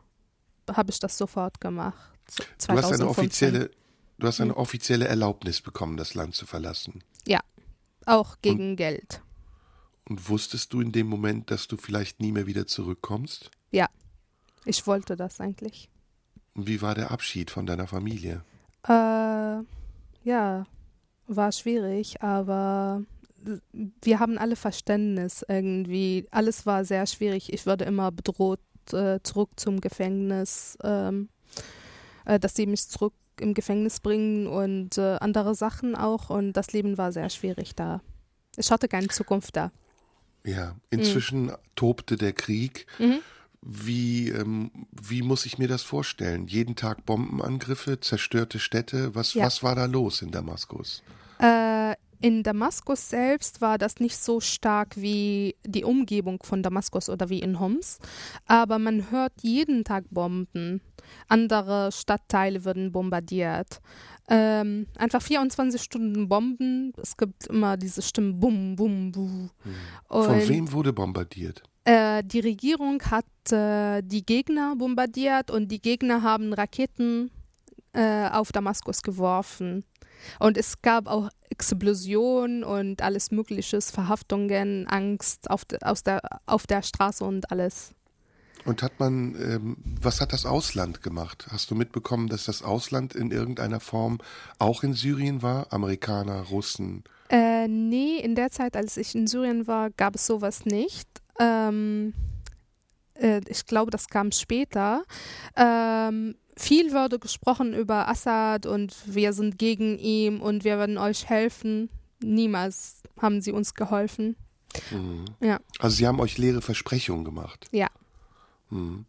habe ich das sofort gemacht. Du hast eine 2015. offizielle, du hast eine offizielle Erlaubnis bekommen, das Land zu verlassen. Ja, auch gegen Geld. Und wusstest du in dem Moment, dass du vielleicht nie mehr wieder zurückkommst? Ja, ich wollte das eigentlich. Und wie war der Abschied von deiner Familie? Äh, ja, war schwierig, aber wir haben alle Verständnis irgendwie. Alles war sehr schwierig. Ich wurde immer bedroht, äh, zurück zum Gefängnis, ähm, äh, dass sie mich zurück im Gefängnis bringen und äh, andere Sachen auch. Und das Leben war sehr schwierig da. Ich hatte keine Zukunft da. Ja, inzwischen tobte der Krieg. Mhm. Wie, ähm, wie muss ich mir das vorstellen? Jeden Tag Bombenangriffe, zerstörte Städte. Was, Ja. was war da los in Damaskus? Äh, in Damaskus selbst war das nicht so stark wie die Umgebung von Damaskus oder wie in Homs, aber man hört jeden Tag Bomben. Andere Stadtteile werden bombardiert. Ähm, einfach 24 Stunden Bomben. Es gibt immer diese Stimmen Bum, Bum, Buh. Von wem wurde bombardiert? Äh, die Regierung hat äh, die Gegner bombardiert und die Gegner haben Raketen äh, auf Damaskus geworfen. Und es gab auch Explosionen und alles Mögliche, Verhaftungen, Angst auf, de, aus der, auf der Straße und alles. Und hat man, ähm, was hat das Ausland gemacht? Hast du mitbekommen, dass das Ausland in irgendeiner Form auch in Syrien war? Amerikaner, Russen? Äh, nee, in der Zeit, als ich in Syrien war, gab es sowas nicht. Ähm, äh, ich glaube, das kam später. Ähm, viel wurde gesprochen über Assad und wir sind gegen ihn und wir werden euch helfen. Niemals haben sie uns geholfen. Mhm. Ja. Also sie haben euch leere Versprechungen gemacht. Ja. Mhm.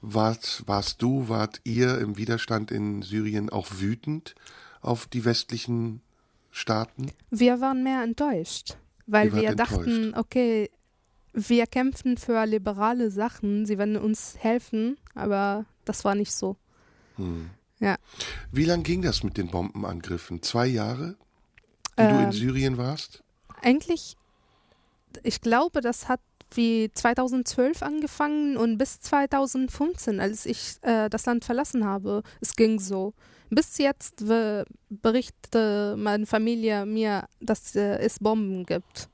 Wart, warst du, wart ihr im Widerstand in Syrien auch wütend auf die westlichen Staaten? Wir waren mehr enttäuscht, weil wir dachten, enttäuscht. okay, wir kämpfen für liberale Sachen, sie werden uns helfen, aber das war nicht so. Hm. Ja. Wie lang ging das mit den Bombenangriffen? Zwei Jahre, die du in Ähm, Syrien warst? Eigentlich, ich glaube, das hat wie 2012 angefangen und bis 2015, als ich äh, das Land verlassen habe, es ging so. Bis jetzt berichtet meine Familie mir, dass äh, es Bomben gibt.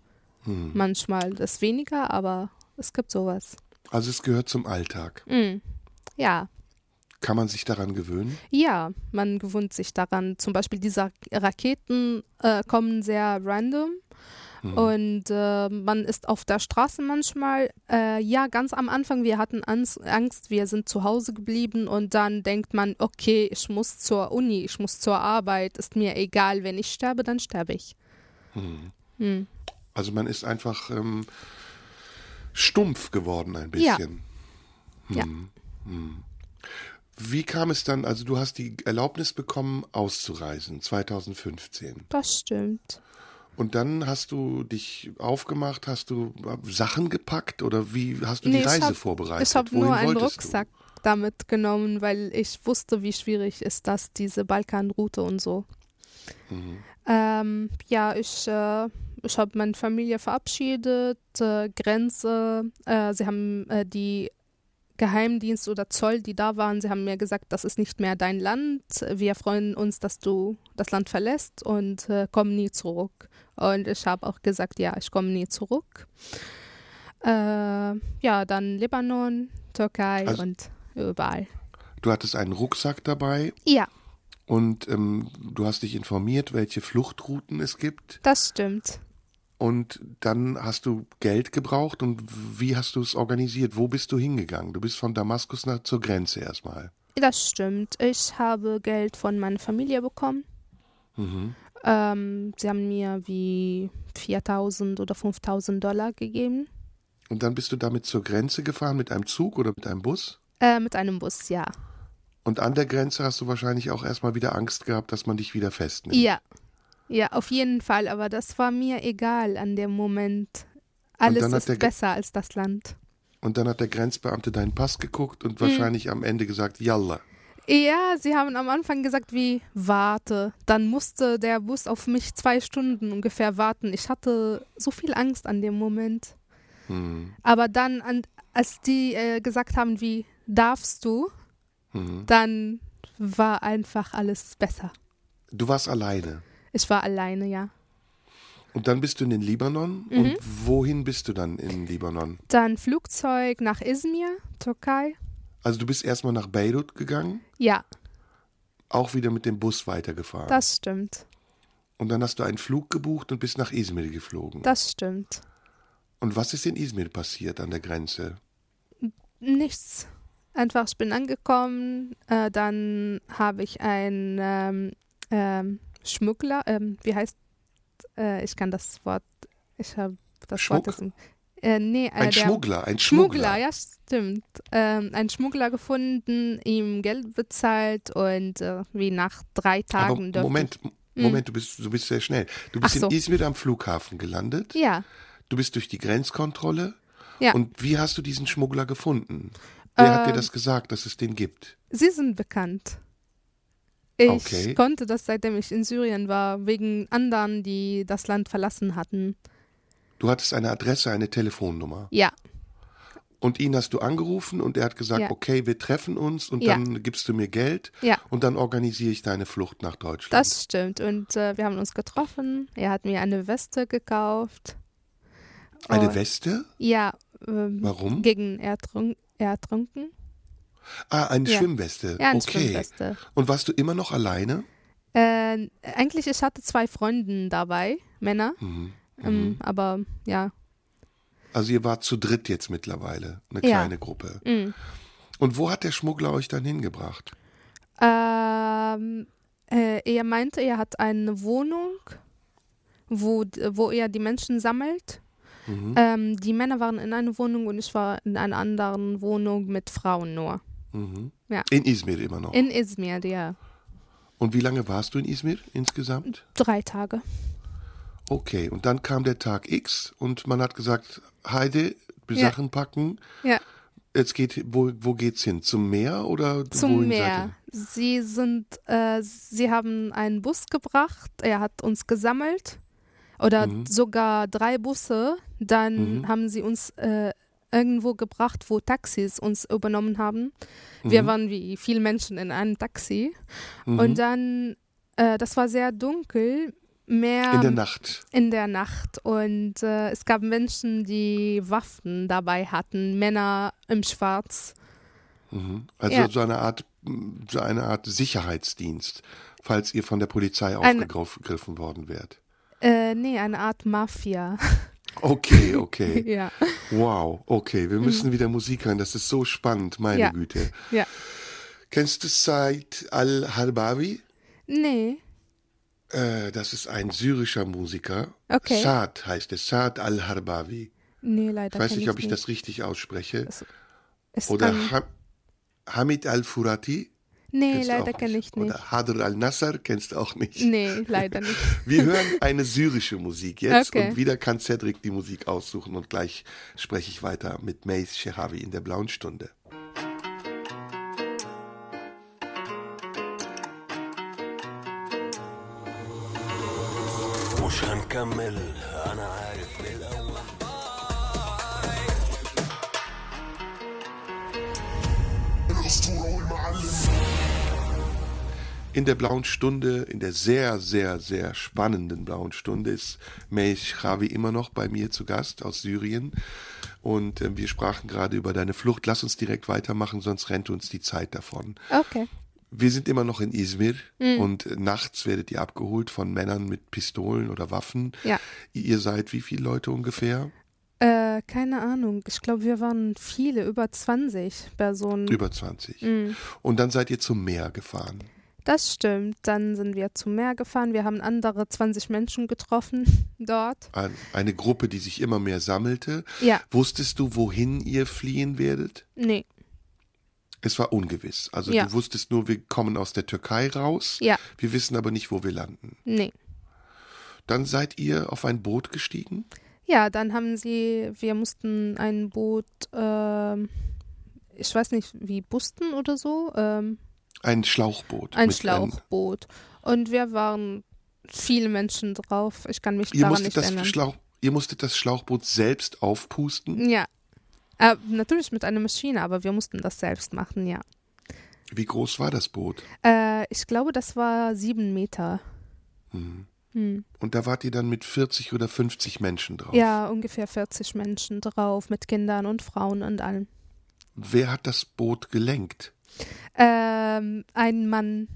Hm. Manchmal. Das weniger, aber es gibt sowas. Also es gehört zum Alltag. Mm. Ja, Kann man sich daran gewöhnen? Ja, man gewöhnt sich daran. Zum Beispiel diese Raketen äh, kommen sehr random. Und äh, man ist auf der Straße manchmal, äh, ja, ganz am Anfang, wir hatten Angst, wir sind zu Hause geblieben und dann denkt man, okay, ich muss zur Uni, ich muss zur Arbeit, ist mir egal, wenn ich sterbe, dann sterbe ich. Hm. Also man ist einfach ähm, stumpf geworden ein Ja. bisschen. Ja. Wie kam es dann, also du hast die Erlaubnis bekommen, auszureisen, 2015. Das stimmt. Und dann hast du dich aufgemacht, hast du Sachen gepackt oder wie hast du Nee, die Reise hab- vorbereitet? Ich habe nur einen Rucksack damit genommen, weil ich wusste, wie schwierig ist das, diese Balkanroute und so. Mhm. Ähm, ja, ich, äh, ich habe meine Familie verabschiedet, äh, Grenze, äh, sie haben äh, die Geheimdienst oder Zoll, die da waren, sie haben mir gesagt, das ist nicht mehr dein Land. Wir freuen uns, dass du das Land verlässt und äh, komm nie zurück. Und ich habe auch gesagt, ja, ich komme nie zurück. Äh, ja, dann Libanon, Türkei Also- und überall. du? Du hattest einen Rucksack dabei Ja, und ähm, du hast dich informiert, welche Fluchtrouten es gibt. das stimmt. Und dann hast du Geld gebraucht und wie hast du es organisiert? Wo bist du hingegangen? Du bist von Damaskus nach zur Grenze erstmal. Das stimmt. Ich habe Geld von meiner Familie bekommen. Mhm. Ähm, sie haben mir wie 4000 oder 5000 Dollar gegeben. Und dann bist du damit zur Grenze gefahren mit einem Zug oder mit einem Bus? Äh, mit einem Bus, ja. Und an der Grenze hast du wahrscheinlich auch erstmal wieder Angst gehabt, dass man dich wieder festnimmt. Ja. Ja, auf jeden Fall. Aber das war mir egal an dem Moment. Alles ist der besser als das Land. Und dann hat der Grenzbeamte deinen Pass geguckt Mhm. und wahrscheinlich am Ende gesagt, Yalla. Ja, sie haben am Anfang gesagt, wie, warte. Dann musste der Bus auf mich zwei Stunden ungefähr warten. Ich hatte so viel Angst an dem Moment. Hm. Aber dann, an, als die äh, gesagt haben, wie, darfst du, Mhm. dann war einfach alles besser. Du warst alleine. Ich war alleine, ja. Und dann bist du in den Libanon. Mhm. Und wohin bist du dann in Libanon? Dann Flugzeug nach Izmir, Türkei. Also du bist erstmal nach Beirut gegangen, Ja, auch wieder mit dem Bus weitergefahren. das stimmt. und dann hast du einen Flug gebucht und bist nach Izmir geflogen. Das stimmt. und was ist in Izmir passiert an der Grenze? Nichts. Einfach, ich bin angekommen, äh, dann habe ich einen ähm, ähm, Schmuggler, ähm, wie heißt, äh, ich kann das Wort, ich habe das Schmuck? Wort, das, äh, nee, äh, Ein Schmuggler, ein Schmuggler, Schmuggler. ja, stimmt. Ähm, ein Schmuggler gefunden, ihm Geld bezahlt und äh, wie nach drei Aber Tagen dürfte Moment, Moment, du bist, du bist sehr schnell. Du bist so. in Izmir am Flughafen gelandet. Ja, Du bist durch die Grenzkontrolle. Ja. Und wie hast du diesen Schmuggler gefunden? Wer hat dir Ähm, das gesagt, dass es den gibt? sie sind bekannt. Ich Okay. konnte das, seitdem ich in Syrien war, wegen anderen, die das Land verlassen hatten. Du hattest eine Adresse, eine Telefonnummer. Ja, Und ihn hast du angerufen und er hat gesagt, Ja. okay, wir treffen uns und Ja. dann gibst du mir Geld ja, und dann organisiere ich deine Flucht nach Deutschland. das stimmt. Und äh, wir haben uns getroffen. Er hat mir eine Weste gekauft. eine Oh, Weste? Ja, ähm, Warum? gegen Ertrunk Ertrunken. Ah, eine Ja. Schwimmweste. Ja, eine okay. Schwimmweste. Und warst du immer noch alleine? Äh, eigentlich, ich hatte zwei Freunde dabei, Männer. Mhm. Ähm, aber ja, Also ihr wart zu dritt jetzt mittlerweile, eine Ja. kleine Gruppe. mm. Und wo hat der Schmuggler euch dann hingebracht? Ähm, äh, er meinte, er hat eine Wohnung, wo, wo er die Menschen sammelt. Mhm. Ähm, die Männer waren in einer Wohnung und ich war in einer anderen Wohnung mit Frauen nur. Mhm. Ja. In Izmir immer noch. In Izmir, ja. Und wie lange warst du in Izmir insgesamt? Drei Tage. Okay, und dann kam der Tag X und man hat gesagt, Heide, Ja. Sachen packen. Ja, Jetzt geht, wo, wo geht's hin? Zum Meer oder zum Meer. Sie sind, äh, sie haben einen Bus gebracht, er hat uns gesammelt. Oder Mhm. sogar drei Busse. Dann Mhm. haben sie uns äh, irgendwo gebracht, wo Taxis uns übernommen haben. seid Wir waren wie viele Menschen in einem Taxi. Mhm. Und dann, äh, das war sehr dunkel, mehr in der Nacht. in der Nacht. Und äh, es gab Menschen, die Waffen dabei hatten, Männer im Schwarz. Also Ja. so eine Art, so eine Art Sicherheitsdienst, falls ihr von der Polizei aufgegriffen worden wärt. Äh, nee, eine Art Mafia. Okay, okay. ja. Wow, okay. Wir müssen wieder Musik hören. Das ist so spannend, meine Ja. Güte. Ja. Kennst du Said al-Harbawi? Nee. Äh, das ist ein syrischer Musiker. Okay. Saad heißt es. Saad al-Harbawi. Nee, leider Ich weiß nicht, ob ich das richtig ausspreche. Das ist Oder ein, ha Hamid al-Furati. Nee, Kennst du leider auch kenne ich nicht. Oder Hadr al-Nasser kennst du auch nicht. Nee, leider nicht. Wir hören eine syrische Musik jetzt Okay. und wieder kann Cedric die Musik aussuchen und gleich spreche ich weiter mit Mace Shehavi in der blauen Stunde. مش هنكمل انا عارف من In der blauen Stunde, in der sehr, sehr, sehr spannenden blauen Stunde ist Mace Shehavi immer noch bei mir zu Gast aus Syrien. Und äh, wir sprachen gerade über deine Flucht. Lass uns direkt weitermachen, sonst rennt uns die Zeit davon. Okay. Wir sind immer noch in Izmir Mhm. und äh, nachts werdet ihr abgeholt von Männern mit Pistolen oder Waffen. Ja. Ihr seid wie viele Leute ungefähr? Äh, keine Ahnung. Ich glaube, wir waren viele, über 20 Personen. Über 20. Mhm. Und dann seid ihr zum Meer gefahren. Das stimmt. Dann sind wir zum Meer gefahren. Wir haben andere 20 Menschen getroffen dort. Ein- Eine Gruppe, die sich immer mehr sammelte. Ja, Wusstest du, wohin ihr fliehen werdet? nee. Es war ungewiss. Also Ja. du wusstest nur, wir kommen aus der Türkei raus. Ja, Wir wissen aber nicht, wo wir landen. nee. Dann seid ihr auf ein Boot gestiegen? Ja, dann haben sie, wir mussten ein Boot, ähm, ich weiß nicht, wie Busten oder so, ähm, Ein Schlauchboot. ein Schlauchboot. Und wir waren viele Menschen drauf. Ich kann mich ihr, daran nicht das erinnern. Schlauch, ihr musstet das Schlauchboot selbst aufpusten? Ja. Äh, natürlich mit einer Maschine, aber wir mussten das selbst machen, ja. Wie groß war das Boot? Äh, ich glaube, das war sieben Meter. Hm. Und da wart ihr dann mit 40 oder 50 Menschen drauf. Ja, ungefähr 40 Menschen drauf, mit Kindern und Frauen und allem. Wer hat das Boot gelenkt? Ähm, ein Mann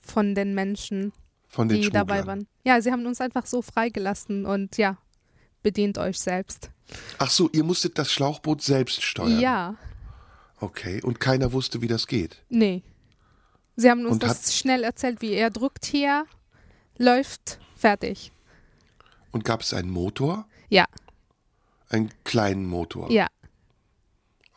von den Menschen, Von den die dabei Schmugglern? waren. Ja, sie haben uns einfach so freigelassen und ja, bedient euch selbst. Ach so, ihr musstet das Schlauchboot selbst steuern? Ja, Okay, und keiner wusste, wie das geht? nee. Sie haben uns Und das schnell erzählt, wie er drückt hier, läuft, fertig. Und gab es einen Motor? Ja, Einen kleinen Motor? ja,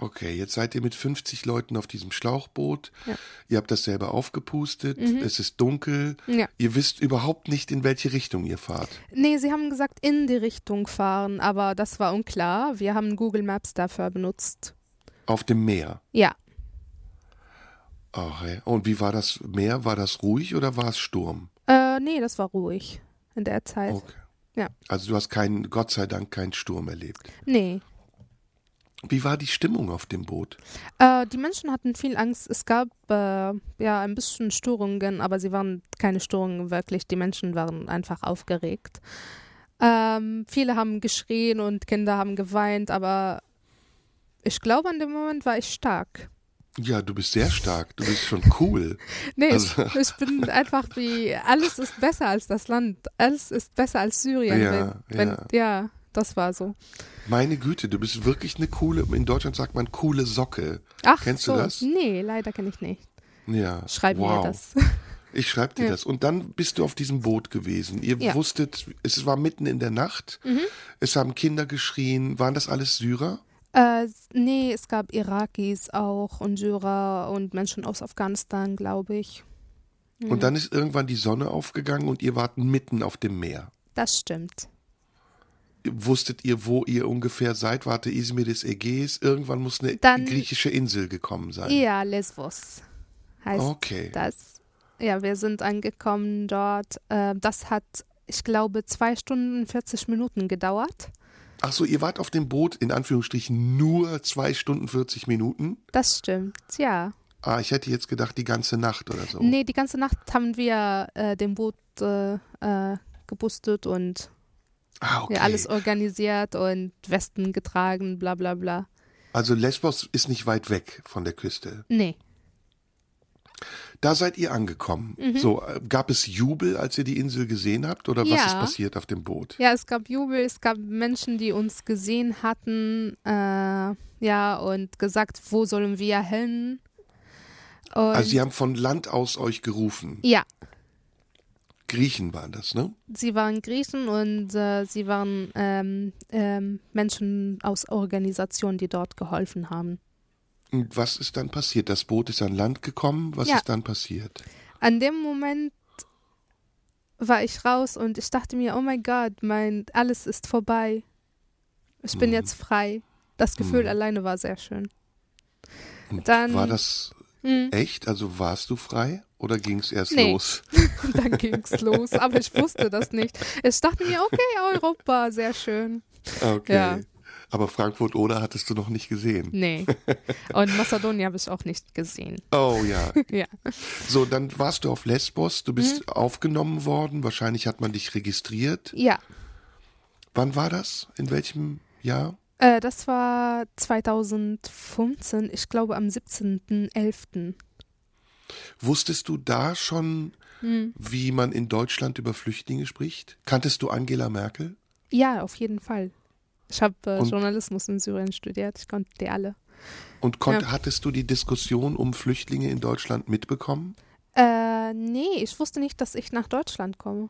Okay, jetzt seid ihr mit 50 Leuten auf diesem Schlauchboot. Ja. Ihr habt das selber aufgepustet. Es ist dunkel. ja. Ihr wisst überhaupt nicht, in welche Richtung ihr fahrt. Nee, sie haben gesagt, in die Richtung fahren, aber das war unklar. Wir haben Google Maps dafür benutzt. Auf dem Meer. Ja, Okay. Und wie war das Meer? War das ruhig oder war es Sturm? äh, nee, das war ruhig in der Zeit. Okay. Ja. Also du hast keinen, Gott sei Dank, keinen Sturm erlebt. Nee. Wie war die Stimmung auf dem Boot? Äh, die Menschen hatten viel Angst. Es gab äh, ja ein bisschen Störungen, aber sie waren keine Störungen wirklich. Die Menschen waren einfach aufgeregt. Ähm, viele haben geschrien und Kinder haben geweint, aber ich glaube, an dem Moment war ich stark. Ja, du bist sehr stark. Du bist schon cool. Nee, Also- ich, ich bin einfach wie, alles ist besser als das Land. Alles ist besser als Syrien. Ja, wenn, wenn, ja. Das war so. Meine Güte, du bist wirklich eine coole, in Deutschland sagt man coole Socke. Ach Kennst so. du das? Nee, leider kenne ich nicht. Ja. Schreib wow. mir das. Ich schreib dir Ja. das. Und dann bist du auf diesem Boot gewesen. Ihr Ja. wusstet, es war mitten in der Nacht. Mhm. Es haben Kinder geschrien. Waren das alles Syrer? Äh, nee, es gab Irakis auch und Syrer und Menschen aus Afghanistan, glaube ich. Mhm. Und dann ist irgendwann die Sonne aufgegangen und ihr wart mitten auf dem Meer. Das stimmt. Wusstet ihr, wo ihr ungefähr seid? Warte, Izmir des Ägäis. Irgendwann muss eine Dann- griechische Insel gekommen sein. Ja, Lesbos heißt Okay. das. Ja, wir sind angekommen dort. Äh, das hat, ich glaube, zwei Stunden 40 Minuten gedauert. Ach so, ihr wart auf dem Boot in Anführungsstrichen nur zwei Stunden 40 Minuten? Das stimmt, ja. Ah, ich hätte jetzt gedacht, die ganze Nacht oder so. Nee, die ganze Nacht haben wir äh, dem Boot äh, äh, gebustet und Ah, okay. ja, alles organisiert und Westen getragen, bla bla bla. Also Lesbos ist nicht weit weg von der Küste. Nee. Da seid ihr angekommen. Mhm. So, äh, gab es Jubel, als ihr die Insel gesehen habt? Oder was Ja. ist passiert auf dem Boot? Ja, es gab Jubel, es gab Menschen, die uns gesehen hatten, äh, ja, und gesagt, wo sollen wir hin? Und Also sie haben von Land aus euch gerufen. ja, Griechen waren das, ne? sie waren Griechen und äh, sie waren ähm, ähm, Menschen aus Organisationen, die dort geholfen haben. Und was ist dann passiert? Das Boot ist an Land gekommen. Was Ja. ist dann passiert? An dem Moment war ich raus und ich dachte mir, oh mein Gott, mein alles ist vorbei. Ich bin Mhm. jetzt frei. Das Gefühl Mhm. alleine war sehr schön. Und Dann- war das Mhm. echt? Also warst du frei oder ging es erst Nee. los? Dann ging's los, aber ich wusste das nicht. Ich dachte mir, okay, Europa, sehr schön. Okay. Ja. Aber Frankfurt oder hattest du noch nicht gesehen? Nee. Und Mazedonien habe ich auch nicht gesehen. Oh ja. Ja. So, dann warst du auf Lesbos, du bist Mhm. aufgenommen worden, wahrscheinlich hat man dich registriert. Ja, Wann war das? In welchem Jahr? äh, das war 2015, ich glaube am 17.11. Wusstest du da schon, Hm. wie man in Deutschland über Flüchtlinge spricht? Kanntest du Angela Merkel? Ja, auf jeden Fall. Ich habe äh, Journalismus in Syrien studiert, ich konnte die alle. Und konnt, Ja. hattest du die Diskussion um Flüchtlinge in Deutschland mitbekommen? Äh, nee, ich wusste nicht, dass ich nach Deutschland komme.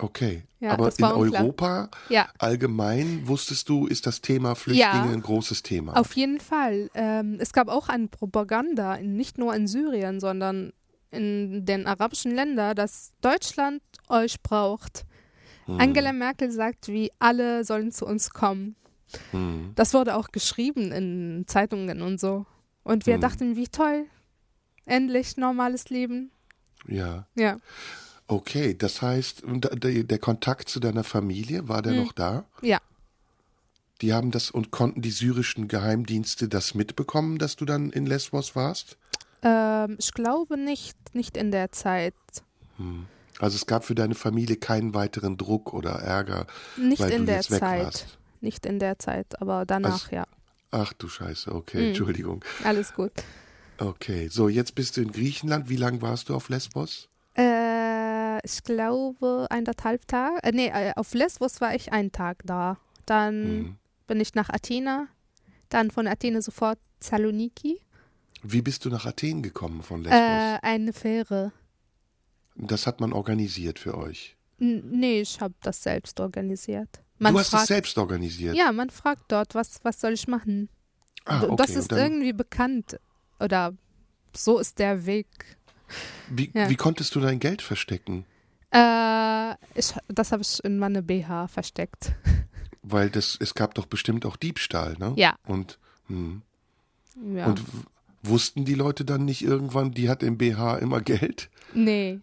Okay. Ja, Aber in. Europa Ja, allgemein wusstest du, ist das Thema Flüchtlinge Ja. ein großes Thema? auf jeden Fall. Ähm, es gab auch eine Propaganda, in- nicht nur in Syrien, sondern in den arabischen Ländern, dass Deutschland euch braucht. Hm. Angela Merkel sagt, wie alle sollen zu uns kommen. Hm. Das wurde auch geschrieben in Zeitungen und so. Und wir Hm. dachten, wie toll. Endlich normales Leben. Ja. Ja. Okay, das heißt, der, Kontakt zu deiner Familie, war der Hm. noch da? Ja. Die haben das und konnten die syrischen Geheimdienste das mitbekommen, dass du dann in Lesbos warst? Ähm, ich glaube nicht, nicht in der Zeit. Also es gab für deine Familie keinen weiteren Druck oder Ärger, Nicht weil in du der jetzt weg Zeit. warst. Nicht in der Zeit, aber danach, Also- ja. Ach du Scheiße, okay, Hm. Entschuldigung. Alles gut. Okay, so jetzt bist du in Griechenland. Wie lange warst du auf Lesbos? Äh, ich glaube eineinhalb Tage. Äh, nee, äh, auf Lesbos war ich einen Tag da. Dann Hm. bin ich nach Athena. Dann von Athene sofort Saloniki. Wie bist du nach Athen gekommen von Lesbos? Äh, eine Fähre. Das hat man organisiert für euch. N nee, ich habe das selbst organisiert. Man du hast fragt, es selbst organisiert. Ja, man fragt dort, was, was soll ich machen? ah, okay. das ist irgendwie bekannt. Oder so ist der Weg. Wie, ja. wie konntest du dein Geld verstecken? Äh, ich, das habe ich in meine BH versteckt. Weil das, es gab doch bestimmt auch Diebstahl, ne? Ja. Und, hm. Ja. und wussten die Leute dann nicht irgendwann, die hat im BH immer Geld? nee.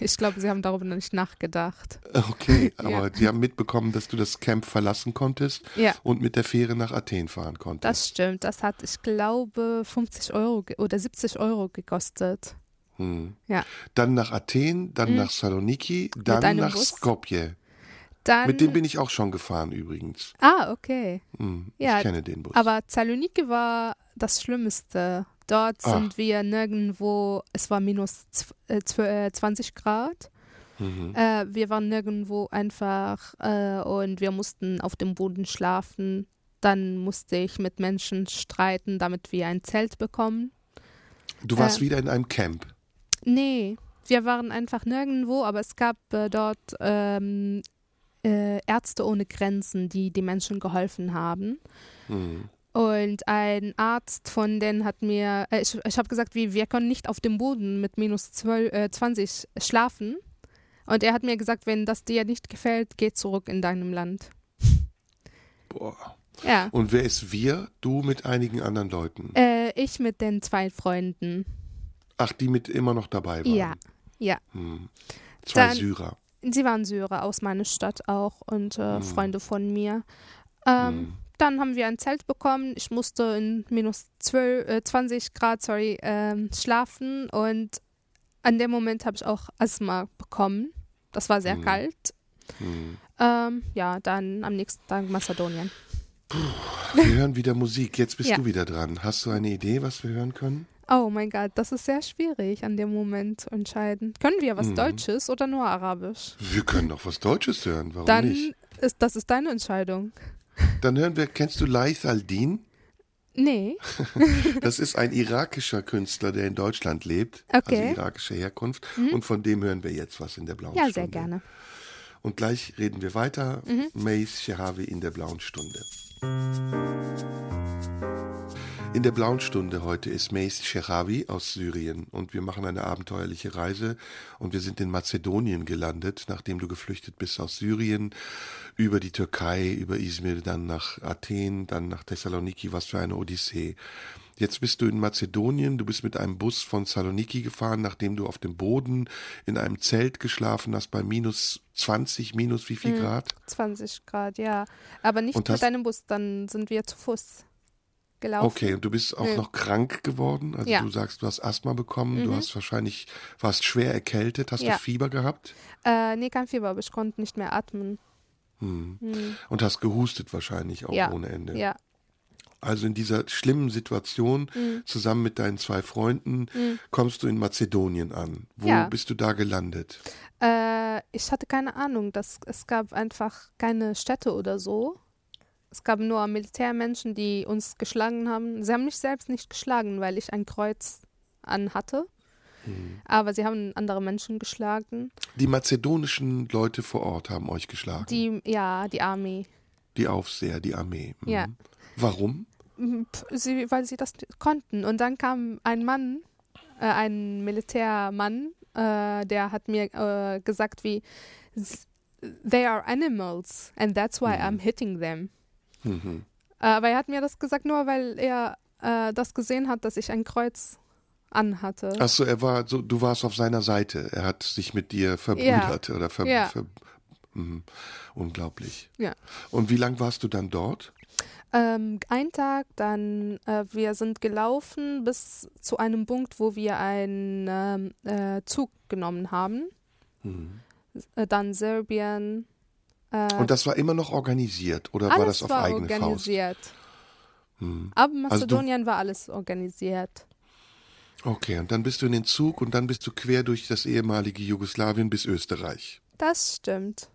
Ich glaube, sie haben darüber noch nicht nachgedacht. Okay, Ja. aber die haben mitbekommen, dass du das Camp verlassen konntest Ja, und mit der Fähre nach Athen fahren konntest. das stimmt. Das hat, ich glaube, 50 Euro oder 70 Euro gekostet. Hm. Ja. Dann nach Athen, dann Hm. nach Saloniki, dann nach Bus. Skopje. Dann, Mit dem bin ich auch schon gefahren übrigens. ah, okay. Hm. Ja, ich kenne den Bus. Aber Saloniki war das Schlimmste. Dort Ah. sind wir nirgendwo, es war minus zw- äh, zw- äh, 20 Grad. mhm. Äh, wir waren nirgendwo einfach äh, und wir mussten auf dem Boden schlafen. Dann musste ich mit Menschen streiten, damit wir ein Zelt bekommen. Du warst äh, wieder in einem Camp. Nee, wir waren einfach nirgendwo, aber es gab äh, dort ähm, äh, Ärzte ohne Grenzen, die die Menschen geholfen haben. Hm. Und ein Arzt von denen hat mir, äh, ich, ich habe gesagt, wie, wir können nicht auf dem Boden mit minus 12, äh, 20 schlafen. Und er hat mir gesagt, wenn das dir nicht gefällt, geh zurück in deinem Land. Boah. Ja, Und wer ist wir? Du mit einigen anderen Leuten. äh, ich mit den zwei Freunden. Ach, die mit immer noch dabei waren. Ja, ja. Hm. Zwei Dann- Syrer. Sie waren Syrer aus meiner Stadt auch und äh, Hm. Freunde von mir. Ähm, Hm. Dann haben wir ein Zelt bekommen. Ich musste in minus 12, äh, 20 Grad sorry, ähm, schlafen und an dem Moment habe ich auch Asthma bekommen. Das war sehr Hm. kalt. Hm. Ähm, ja, dann am nächsten Tag Mazedonien. Wir hören wieder Musik. Jetzt bist Ja. du wieder dran. Hast du eine Idee, was wir hören können? Oh mein Gott, das ist sehr schwierig an dem Moment zu entscheiden. Können wir was Mhm. Deutsches oder nur Arabisch? Wir können doch was Deutsches hören. Warum Dann nicht? ist das ist deine Entscheidung. Dann hören wir, kennst du Laith Aldin? Nee. Das ist ein irakischer Künstler, der in Deutschland lebt. Also Okay. Mhm. irakischer Herkunft. Und von dem hören wir jetzt was in der blauen Ja, Stunde. sehr gerne. Und gleich reden wir weiter. Mhm. Mace Shehavi in der blauen Stunde. In der blauen Stunde heute ist Mace Shehavi aus Syrien und wir machen eine abenteuerliche Reise und wir sind in Mazedonien gelandet, nachdem du geflüchtet bist aus Syrien, über die Türkei, über Izmir, dann nach Athen, dann nach Thessaloniki, was für eine Odyssee. Jetzt bist du in Mazedonien, du bist mit einem Bus von Saloniki gefahren, nachdem du auf dem Boden in einem Zelt geschlafen hast bei minus 20, minus wie viel Mhm. Grad? 20 Grad, ja. Aber nicht Und mit deinem Bus, dann sind wir zu Fuß gelaufen. Okay, und du bist auch Nee. noch krank geworden. Also Ja. du sagst, du hast Asthma bekommen, du Mhm. hast wahrscheinlich, warst schwer erkältet, hast Ja. du Fieber gehabt Äh, nee, kein Fieber, aber ich konnte nicht mehr atmen. hm. Hm. und hast gehustet wahrscheinlich auch Ja. ohne Ende. Ja. Also in dieser schlimmen Situation, Mhm. zusammen mit deinen zwei Freunden, kommst du in Mazedonien an. Wo bist du da gelandet? Äh, ich hatte keine Ahnung, dass es gab einfach keine Städte oder so. Es gab nur Militärmenschen, die uns geschlagen haben. Sie haben mich selbst nicht geschlagen, weil ich ein Kreuz anhatte. Aber sie haben andere Menschen geschlagen. Die mazedonischen Leute vor Ort haben euch geschlagen. Die, ja, die Armee. Die Aufseher, die Armee. Mhm. Ja. Warum? Pf, Sie, weil sie das konnten. Und dann kam ein Mann, äh, ein Militärmann, äh, der hat mir äh, gesagt, wie they are animals and that's why I'm hitting them. Mhm. Aber er hat mir das gesagt nur, weil er äh, das gesehen hat, dass ich ein Kreuz anhatte. Achso, er war so, du warst auf seiner Seite. Er hat sich mit dir verbrüdert oder ver, Ja. ver mhm. Unglaublich. Ja. Und wie lang warst du dann dort? Ähm, ein Tag, dann äh, wir sind gelaufen bis zu einem Punkt, wo wir einen ähm, äh, Zug genommen haben. Mhm. Äh, dann Serbien. Äh, Und das war immer noch organisiert oder war das auf war eigene Faust? organisiert. Hm. Ab Also Mazedonien war alles organisiert. Okay, und dann bist du in den Zug und dann bist du quer durch das ehemalige Jugoslawien bis Österreich. Das stimmt.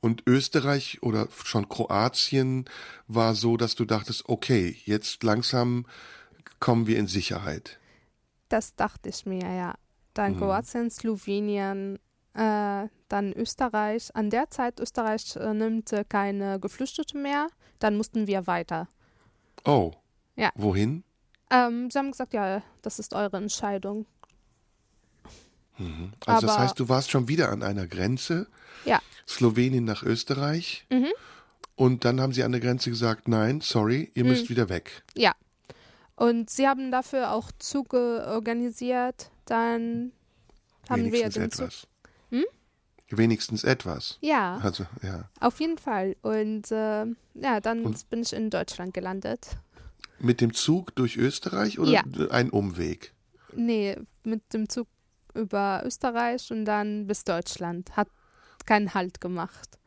Und Österreich oder schon Kroatien war so, dass du dachtest, okay, jetzt langsam kommen wir in Sicherheit. Das dachte ich mir, ja. Dann Mhm. Kroatien, Slowenien, äh, dann Österreich. An der Zeit, Österreich äh, nimmt äh, keine Geflüchtete mehr. Dann mussten wir weiter. Oh. Ja. Wohin? Ähm, sie haben gesagt, ja, das ist eure Entscheidung. Also das Aber- heißt, du warst schon wieder an einer Grenze, Ja. Slowenien nach Österreich. Mhm. Und dann haben sie an der Grenze gesagt, nein, sorry, ihr Mhm. müsst wieder weg. Ja. Und sie haben dafür auch Züge organisiert. Dann haben wir Wenigstens den Zug. Hm? Wenigstens etwas. Ja, Also, ja. auf jeden Fall. Und äh, ja, dann Und- bin ich in Deutschland gelandet. Mit dem Zug durch Österreich oder Ja. ein Umweg? Nee, mit dem Zug über Österreich und dann bis Deutschland. Hat keinen Halt gemacht.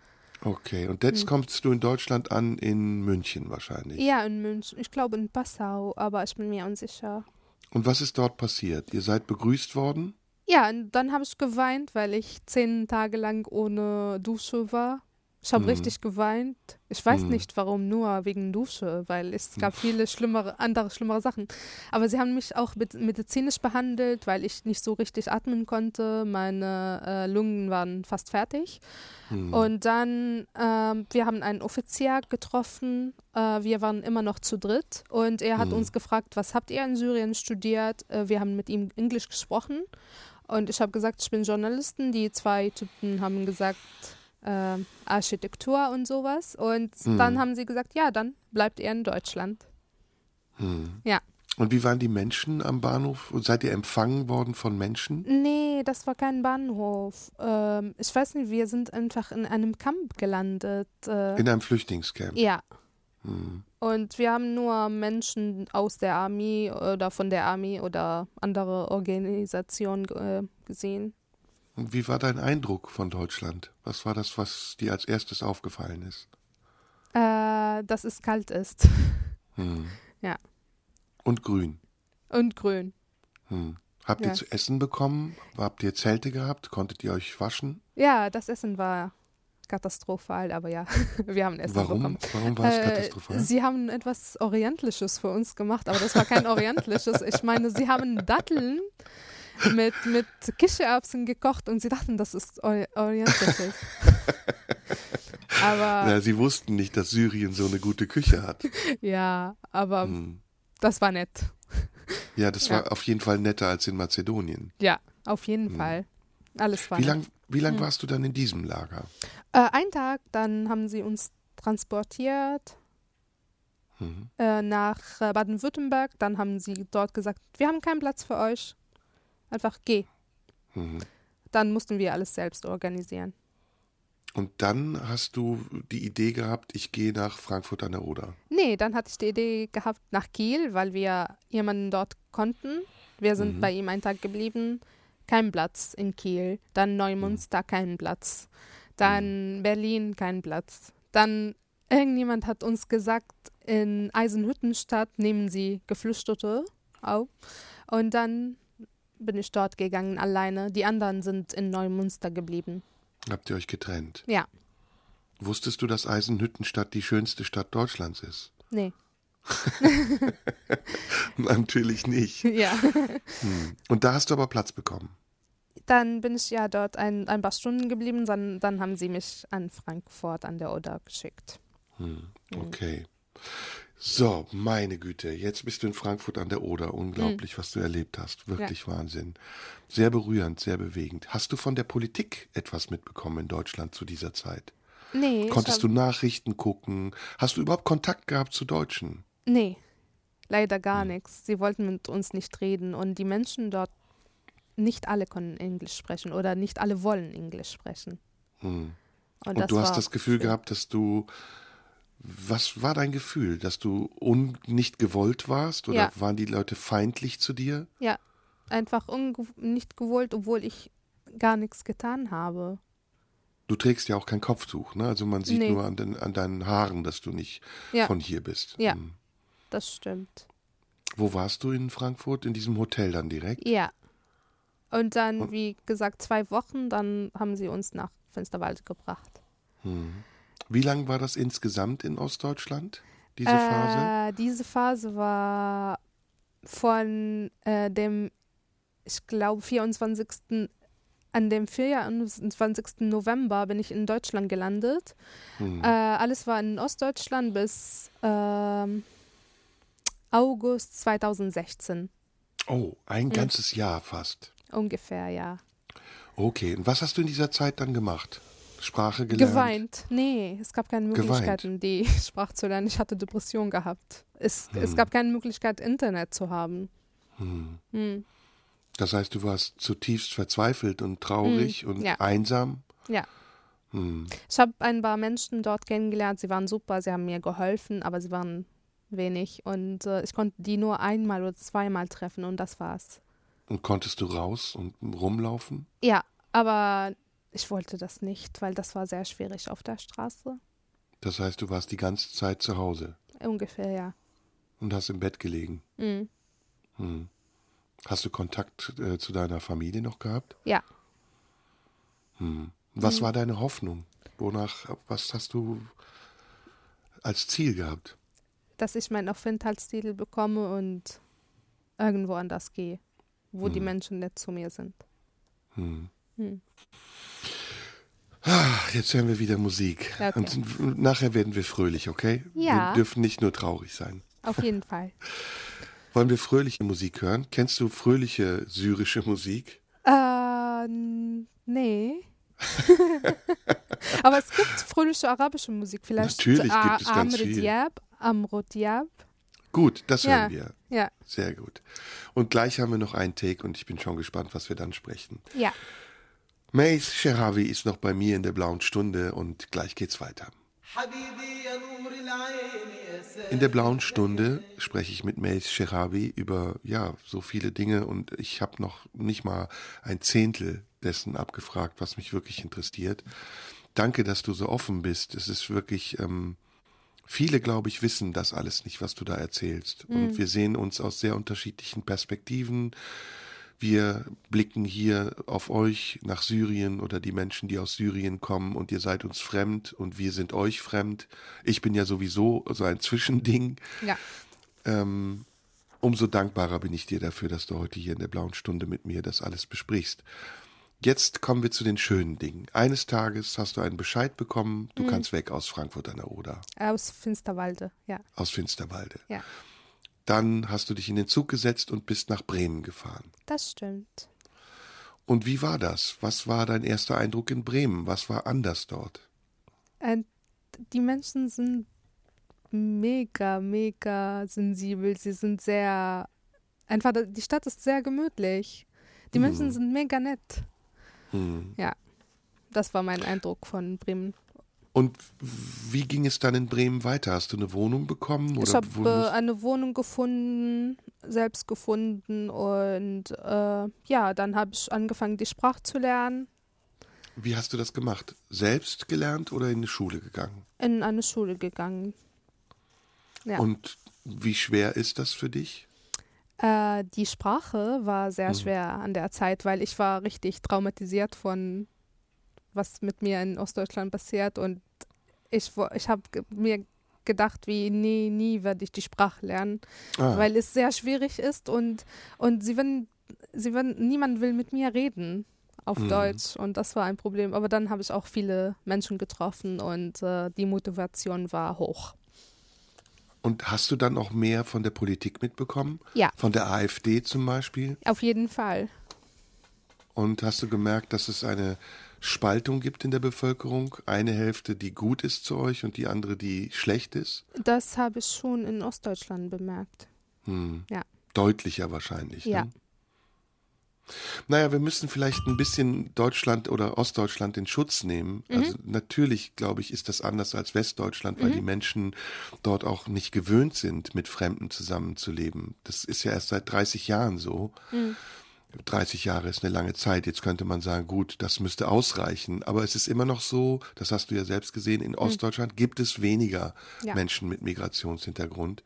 Okay, und jetzt Hm. kommst du in Deutschland an, in München wahrscheinlich. Ja, in München. Ich glaube in Passau, aber ich bin mir unsicher. Und was ist dort passiert? Ihr seid begrüßt worden? Ja, und dann habe ich geweint, weil ich zehn Tage lang ohne Dusche war. Ich habe Mhm. richtig geweint. Ich weiß Mhm. nicht warum, nur wegen Dusche, weil es gab viele schlimmere, andere schlimmere Sachen. Aber sie haben mich auch medizinisch behandelt, weil ich nicht so richtig atmen konnte. Meine äh, Lungen waren fast fertig. Hm. Und dann, ähm, wir haben einen Offizier getroffen. Äh, wir waren immer noch zu dritt. Und er hat Mhm. uns gefragt, was habt ihr in Syrien studiert? Äh, wir haben mit ihm Englisch gesprochen. Und ich habe gesagt, ich bin Journalistin. Die zwei Typen haben gesagt, äh, Architektur und sowas. Und Mhm. dann haben sie gesagt, ja, dann bleibt ihr in Deutschland. Hm. Ja. Und wie waren die Menschen am Bahnhof? Und seid ihr empfangen worden von Menschen? Nee, das war kein Bahnhof. Ähm, ich weiß nicht, wir sind einfach in einem Camp gelandet. Äh, In einem Flüchtlingscamp? ja. Hm. Und wir haben nur Menschen aus der Armee oder von der Armee oder andere Organisationen äh, gesehen. Und wie war dein Eindruck von Deutschland? Was war das, was dir als erstes aufgefallen ist? Äh, äh, dass es kalt ist. Hm. Ja. Und grün. Und grün. Hm. Habt Ja. ihr zu essen bekommen? Habt ihr Zelte gehabt? Konntet ihr euch waschen? Ja, das Essen war katastrophal, aber ja, wir haben Essen Warum? bekommen. Warum war es Äh, katastrophal? Sie haben etwas Orientalisches für uns gemacht, aber das war kein Orientalisches. Ich meine, sie haben Datteln mit, mit Kichererbsen gekocht und sie dachten, das ist Ori- Orientalisches. aber Na, sie wussten nicht, dass Syrien so eine gute Küche hat. ja, aber Hm. das war nett. Ja, das Ja. war auf jeden Fall netter als in Mazedonien. Ja, auf jeden Fall. Alles war Hm. Wie nett. Wie lang Hm. warst du dann in diesem Lager? Äh, ein Tag, dann haben sie uns transportiert Mhm. äh, nach äh, Baden-Württemberg. Dann haben sie dort gesagt, wir haben keinen Platz für euch. Einfach geh. Mhm. Dann mussten wir alles selbst organisieren. Und dann hast du die Idee gehabt, ich gehe nach Frankfurt an der Oder. Nee, dann hatte ich die Idee gehabt nach Kiel, weil wir jemanden dort konnten. Wir sind Mhm. bei ihm einen Tag geblieben. Kein Platz in Kiel. Dann Neumünster, kein Platz. Dann Berlin, kein Platz. Dann irgendjemand hat uns gesagt, in Eisenhüttenstadt nehmen sie Geflüchtete auf. Und dann bin ich dort gegangen alleine. Die anderen sind in Neumünster geblieben. Habt ihr euch getrennt? Ja, Wusstest du, dass Eisenhüttenstadt die schönste Stadt Deutschlands ist? nee. Natürlich nicht. ja. Hm. Und da hast du aber Platz bekommen. Dann bin ich ja dort ein, ein paar Stunden geblieben, dann, dann haben sie mich an Frankfurt an der Oder geschickt. Hm. Okay. So, meine Güte, jetzt bist du in Frankfurt an der Oder. Unglaublich, was du erlebt hast. Wirklich Wahnsinn. Sehr berührend, sehr bewegend. Hast du von der Politik etwas mitbekommen in Deutschland zu dieser Zeit? Nee, Konntest hab, du Nachrichten gucken? Hast du überhaupt Kontakt gehabt zu Deutschen? Nee, leider gar nichts. Sie wollten mit uns nicht reden und die Menschen dort, nicht alle können Englisch sprechen oder nicht alle wollen Englisch sprechen. Hm. Und, Und du hast das Gefühl schön. gehabt, dass du. Was war dein Gefühl? Dass du un nicht gewollt warst? Oder Ja. waren die Leute feindlich zu dir? Ja, einfach nicht gewollt, obwohl ich gar nichts getan habe. Du trägst ja auch kein Kopftuch, ne? Also man sieht Nee. nur an, den, an deinen Haaren, dass du nicht Ja. von hier bist. Ja. Hm. Das stimmt. Wo warst du in Frankfurt? In diesem Hotel dann direkt? Ja. Und dann, Und- wie gesagt, zwei Wochen, dann haben sie uns nach Finsterwalde gebracht. Hm. Wie lang war das insgesamt in Ostdeutschland, diese Phase? Äh, diese Phase war von äh, dem, ich glaube, 24. An dem 24. November bin ich in Deutschland gelandet. Hm. Äh, alles war in Ostdeutschland bis ähm, August 2016 Oh, ein hm. ganzes Jahr fast. Ungefähr, ja. Okay, und was hast du in dieser Zeit dann gemacht? Sprache gelernt? Geweint. Nee, es gab keine Geweint. Möglichkeiten, die Sprache zu lernen. Ich hatte Depression gehabt. Es, es Hm. gab keine Möglichkeit, Internet zu haben. Hm. Hm. Das heißt, du warst zutiefst verzweifelt und traurig und Hm, ja. einsam? Ja. Hm. Ich habe ein paar Menschen dort kennengelernt. Sie waren super, sie haben mir geholfen, aber sie waren wenig. Und äh, ich konnte die nur einmal oder zweimal treffen und das war's. Und konntest du raus und rumlaufen? Ja, aber ich wollte das nicht, weil das war sehr schwierig auf der Straße. Das heißt, du warst die ganze Zeit zu Hause Ungefähr, ja. und hast im Bett gelegen. Mhm. Hm. Hast du Kontakt äh, zu deiner Familie noch gehabt? Ja. Hm. Was Mhm. war deine Hoffnung? Wonach, was hast du als Ziel gehabt? Dass ich meinen Aufenthaltstitel bekomme und irgendwo anders gehe, wo die Mhm. Menschen nett zu mir sind. Hm. Hm. Ah, Jetzt hören wir wieder Musik. Okay. Und nachher werden wir fröhlich, okay? Ja. Wir dürfen nicht nur traurig sein. Auf jeden Fall. Wollen wir fröhliche Musik hören? Kennst du fröhliche syrische Musik? Äh, nee. Aber es gibt fröhliche arabische Musik. Vielleicht Natürlich gibt es ganz Amr viel. Diab, Amr Diab. Gut, das Ja. hören wir. Ja, Sehr gut. Und gleich haben wir noch einen Take und ich bin schon gespannt, was wir dann sprechen. ja. Mace Sherawi ist noch bei mir in der blauen Stunde und gleich geht's weiter. In der blauen Stunde spreche ich mit Mace Sherawi über ja so viele Dinge und ich habe noch nicht mal ein Zehntel dessen abgefragt, was mich wirklich interessiert. Danke, dass du so offen bist. Es ist wirklich ähm, Viele, glaube ich, wissen das alles nicht, was du da erzählst. Und wir sehen uns aus sehr unterschiedlichen Perspektiven. Wir blicken hier auf euch nach Syrien oder die Menschen, die aus Syrien kommen und ihr seid uns fremd und wir sind euch fremd. Ich bin ja sowieso so ein Zwischending. Ja. Ähm, umso dankbarer bin ich dir dafür, dass du heute hier in der blauen Stunde mit mir das alles besprichst. Jetzt kommen wir zu den schönen Dingen. Eines Tages hast du einen Bescheid bekommen, du kannst weg aus Frankfurt an der Oder, Aus Finsterwalde, ja. aus Finsterwalde. Ja. Dann hast du dich in den Zug gesetzt und bist nach Bremen gefahren. Das stimmt. Und wie war das? Was war dein erster Eindruck in Bremen? Was war anders dort? Äh, die Menschen sind mega, mega sensibel. Sie sind sehr. Einfach, die Stadt ist sehr gemütlich. Die Menschen sind mega nett. Hm. Ja. Das war mein Eindruck von Bremen. Und wie ging es dann in Bremen weiter? Hast du eine Wohnung bekommen? Ich Oder habe wo äh, eine Wohnung gefunden, selbst gefunden und äh, ja, dann habe ich angefangen, die Sprache zu lernen, wie hast du das gemacht? Selbst gelernt oder in eine Schule gegangen? in eine Schule gegangen. Ja. Und wie schwer ist das für dich? Äh, die Sprache war Mhm. sehr schwer an der Zeit, weil ich war richtig traumatisiert von was mit mir in Ostdeutschland passiert und ich, ich habe mir gedacht, wie nie, nie werde ich die Sprache lernen, Ah, weil es sehr schwierig ist und, und sie werden, sie werden, niemand will mit mir reden auf Mhm. Deutsch und das war ein Problem. Aber dann habe ich auch viele Menschen getroffen und äh, die Motivation war hoch. Und hast du dann auch mehr von der Politik mitbekommen? Ja. Von der AfD zum Beispiel? Auf jeden Fall. Und hast du gemerkt, dass es eine Spaltung gibt in der Bevölkerung? Eine Hälfte, die gut ist zu euch und die andere, die schlecht ist? Das habe ich schon in Ostdeutschland bemerkt. Hm. Ja. Deutlicher wahrscheinlich. Ja. Ne? Naja, wir müssen vielleicht ein bisschen Deutschland oder Ostdeutschland in Schutz nehmen. Mhm. Also natürlich, glaube ich, ist das anders als Westdeutschland, weil die Menschen dort auch nicht gewöhnt sind, mit Fremden zusammenzuleben. Das ist ja erst seit 30 Jahren so. Mhm. 30 Jahre ist eine lange Zeit. Jetzt könnte man sagen, gut, das müsste ausreichen. Aber es ist immer noch so, das hast du ja selbst gesehen, in Ostdeutschland gibt es weniger Mhm. Ja. Menschen mit Migrationshintergrund.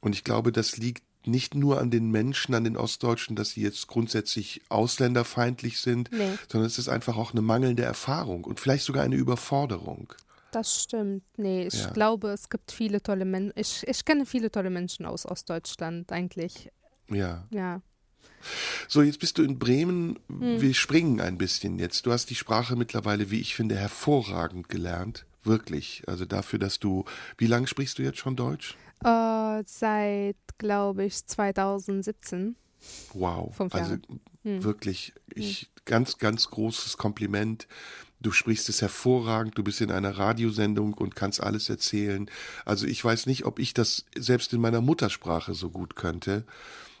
Und ich glaube, das liegt nicht nur an den Menschen, an den Ostdeutschen, dass sie jetzt grundsätzlich ausländerfeindlich sind, Nee. sondern es ist einfach auch eine mangelnde Erfahrung und vielleicht sogar eine Überforderung. Das stimmt. Nee, ich Ja. glaube, es gibt viele tolle Menschen. Ich, ich kenne viele tolle Menschen aus Ostdeutschland eigentlich. Ja. Ja. So, jetzt bist du in Bremen. Hm. Wir springen ein bisschen jetzt. Du hast die Sprache mittlerweile, wie ich finde, hervorragend gelernt. Wirklich. Also dafür, dass du. Wie lange sprichst du jetzt schon Deutsch? Äh, seit, glaube ich, 2017. Wow. Fünf also. Hm. wirklich, ich ganz, ganz großes Kompliment. Du sprichst es hervorragend, du bist in einer Radiosendung und kannst alles erzählen. Also ich weiß nicht, ob ich das selbst in meiner Muttersprache so gut könnte.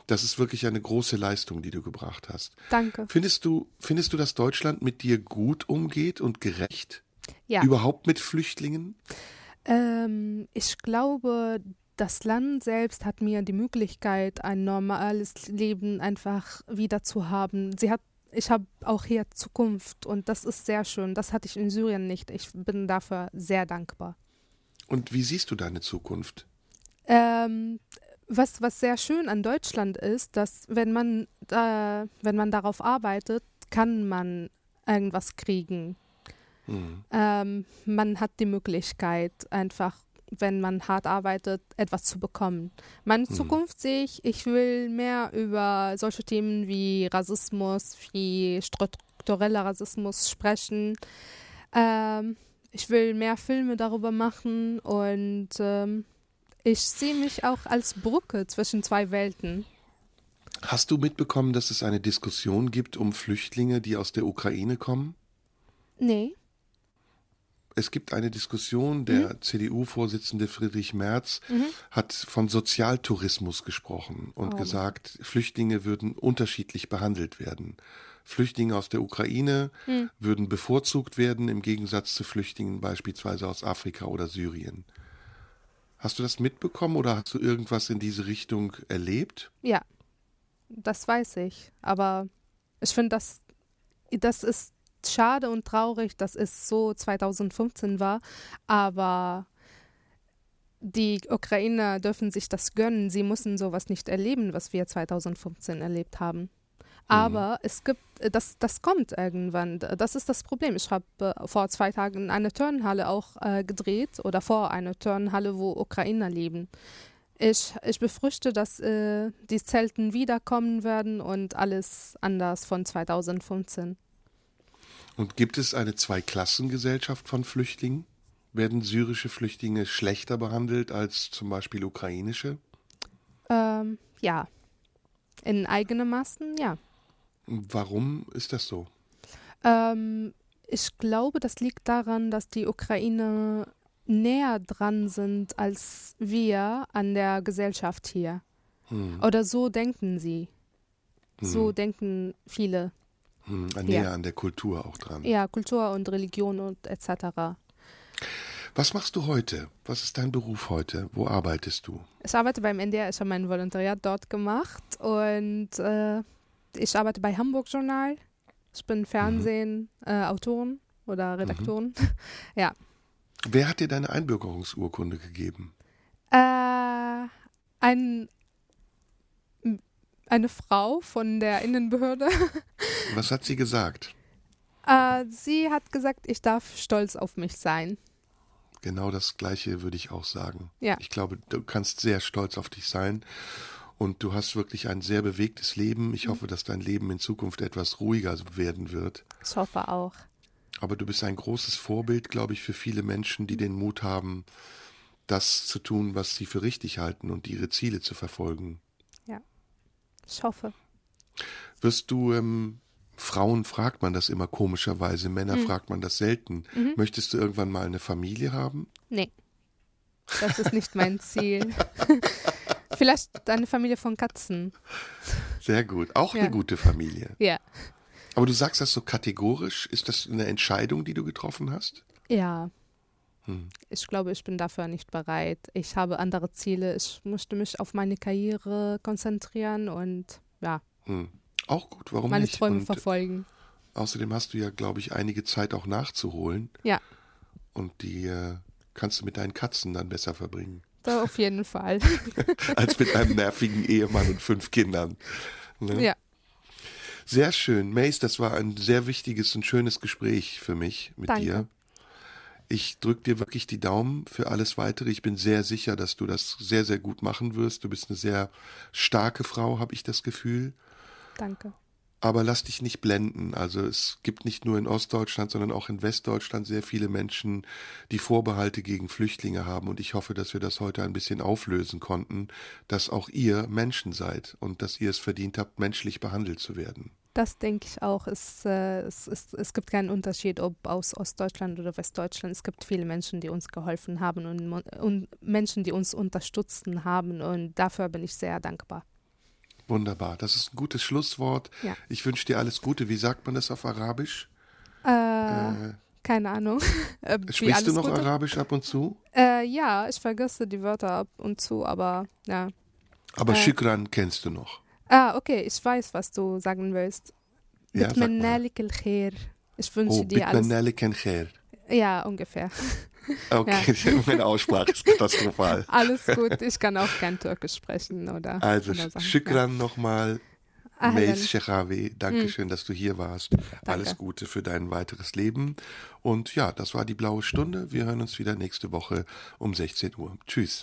Das ist wirklich eine große Leistung, die du gebracht hast. Danke. Findest du, findest du, dass Deutschland mit dir gut umgeht und gerecht? Ja. Überhaupt mit Flüchtlingen? Ähm, ich glaube, das Land selbst hat mir die Möglichkeit, ein normales Leben einfach wieder zu haben. Sie hat, ich habe auch hier Zukunft und das ist sehr schön. Das hatte ich in Syrien nicht. Ich bin dafür sehr dankbar. Und wie siehst du deine Zukunft? Ähm, was, was sehr schön an Deutschland ist, dass wenn man, äh, wenn man darauf arbeitet, kann man irgendwas kriegen. Hm. Ähm, man hat die Möglichkeit, einfach, wenn man hart arbeitet, etwas zu bekommen. Meine Zukunft sehe ich, ich will mehr über solche Themen wie Rassismus, wie struktureller Rassismus sprechen. Ähm, ich will mehr Filme darüber machen und ähm, ich sehe mich auch als Brücke zwischen zwei Welten. Hast du mitbekommen, dass es eine Diskussion gibt um Flüchtlinge, die aus der Ukraine kommen? Nee. Es gibt eine Diskussion, der CDU-Vorsitzende Friedrich Merz hat von Sozialtourismus gesprochen und gesagt, Flüchtlinge würden unterschiedlich behandelt werden. Flüchtlinge aus der Ukraine würden bevorzugt werden im Gegensatz zu Flüchtlingen beispielsweise aus Afrika oder Syrien. Hast du das mitbekommen oder hast du irgendwas in diese Richtung erlebt? Ja, das weiß ich. Aber ich finde, das, das ist schade und traurig, dass es so 2015 war. Aber die Ukrainer dürfen sich das gönnen. Sie müssen sowas nicht erleben, was wir 2015 erlebt haben. Aber es gibt, äh, das, das kommt irgendwann. Das ist das Problem. Ich habe äh, vor zwei Tagen eine Turnhalle auch äh, gedreht oder vor einer Turnhalle, wo Ukrainer leben. Ich, ich befürchte, dass äh, die Zelten wiederkommen werden und alles anders von 2015. Und gibt es eine Zweiklassengesellschaft von Flüchtlingen? Werden syrische Flüchtlinge schlechter behandelt als zum Beispiel ukrainische? Ähm, ja. In eigenem Maßen, ja. Warum ist das so? Ähm, ich glaube, das liegt daran, dass die Ukrainer näher dran sind als wir an der Gesellschaft hier. Hm, Oder so denken sie. So denken viele. Hm, näher an der Kultur auch dran. Ja, Kultur und Religion und etc. Was machst du heute? Was ist dein Beruf heute? Wo arbeitest du? Ich arbeite beim NDR, ich habe mein Volontariat dort gemacht und äh, ich arbeite bei Hamburg Journal. Ich bin Fernsehen, äh, Autorin oder Redaktorin. Ja. Wer hat dir deine Einbürgerungsurkunde gegeben? Äh, ein, eine Frau von der Innenbehörde. Was hat sie gesagt? äh, sie hat gesagt, ich darf stolz auf mich sein. Genau das Gleiche würde ich auch sagen. Ja. Ich glaube, du kannst sehr stolz auf dich sein. Und du hast wirklich ein sehr bewegtes Leben. Ich hoffe, dass dein Leben in Zukunft etwas ruhiger werden wird. Ich hoffe auch. Aber du bist ein großes Vorbild, glaube ich, für viele Menschen, die den Mut haben, das zu tun, was sie für richtig halten und ihre Ziele zu verfolgen. Ich hoffe. Wirst du, ähm, Frauen fragt man das immer komischerweise, Männer fragt man das selten. Möchtest du irgendwann mal eine Familie haben? Nee. Das ist nicht mein Ziel. Vielleicht eine Familie von Katzen. Sehr gut. Auch Ja. eine gute Familie. Ja. Aber du sagst das so kategorisch. Ist das eine Entscheidung, die du getroffen hast? Ja. Hm. Ich glaube, ich bin dafür nicht bereit. Ich habe andere Ziele. Ich möchte mich auf meine Karriere konzentrieren und ja, Hm. Auch gut, warum meine nicht? Träume Und verfolgen. außerdem hast du ja, glaube ich, einige Zeit auch nachzuholen Ja, und die äh, kannst du mit deinen Katzen dann besser verbringen, da auf jeden Fall. als mit einem nervigen Ehemann und fünf Kindern. Ne? ja, Sehr schön. Mace, das war ein sehr wichtiges und schönes Gespräch für mich mit Danke. dir. Ich drücke dir wirklich die Daumen für alles weitere. Ich bin sehr sicher, dass du das sehr, sehr gut machen wirst. Du bist eine sehr starke Frau, habe ich das Gefühl. danke. Aber lass dich nicht blenden. Also es gibt nicht nur in Ostdeutschland, sondern auch in Westdeutschland sehr viele Menschen, die Vorbehalte gegen Flüchtlinge haben. Und ich hoffe, dass wir das heute ein bisschen auflösen konnten, dass auch ihr Menschen seid und dass ihr es verdient habt, menschlich behandelt zu werden. Das denke ich auch. Es, äh, es, es, es gibt keinen Unterschied, ob aus Ostdeutschland oder Westdeutschland. Es gibt viele Menschen, die uns geholfen haben und, und Menschen, die uns unterstützen haben. Und dafür bin ich sehr dankbar. Wunderbar. Das ist ein gutes Schlusswort. Ja. Ich wünsche dir alles Gute. Wie sagt man das auf Arabisch? Äh, Äh, keine Ahnung. Äh, sprichst du noch Gute? Arabisch ab und zu? Äh, ja, ich vergesse die Wörter ab und zu, aber ja. Aber Äh. Shukran kennst du noch. Ah, okay, ich weiß, was du sagen willst. Ja, sag mal. Bitmanalik al-Khair. Ich wünsche Oh, dir alles. Bitmanale ken khair. Ja, ungefähr. Okay, meine Aussprache ist katastrophal. Alles gut. Ich kann auch kein Türkisch sprechen oder. Also, oder. Shukran nochmal. Ja. Mace Ahlan. Shekhawi, danke schön, dass du hier warst. Alles Gute für dein weiteres Leben. Und ja, das war die blaue Stunde. Wir hören uns wieder nächste Woche um 16 Uhr. Tschüss.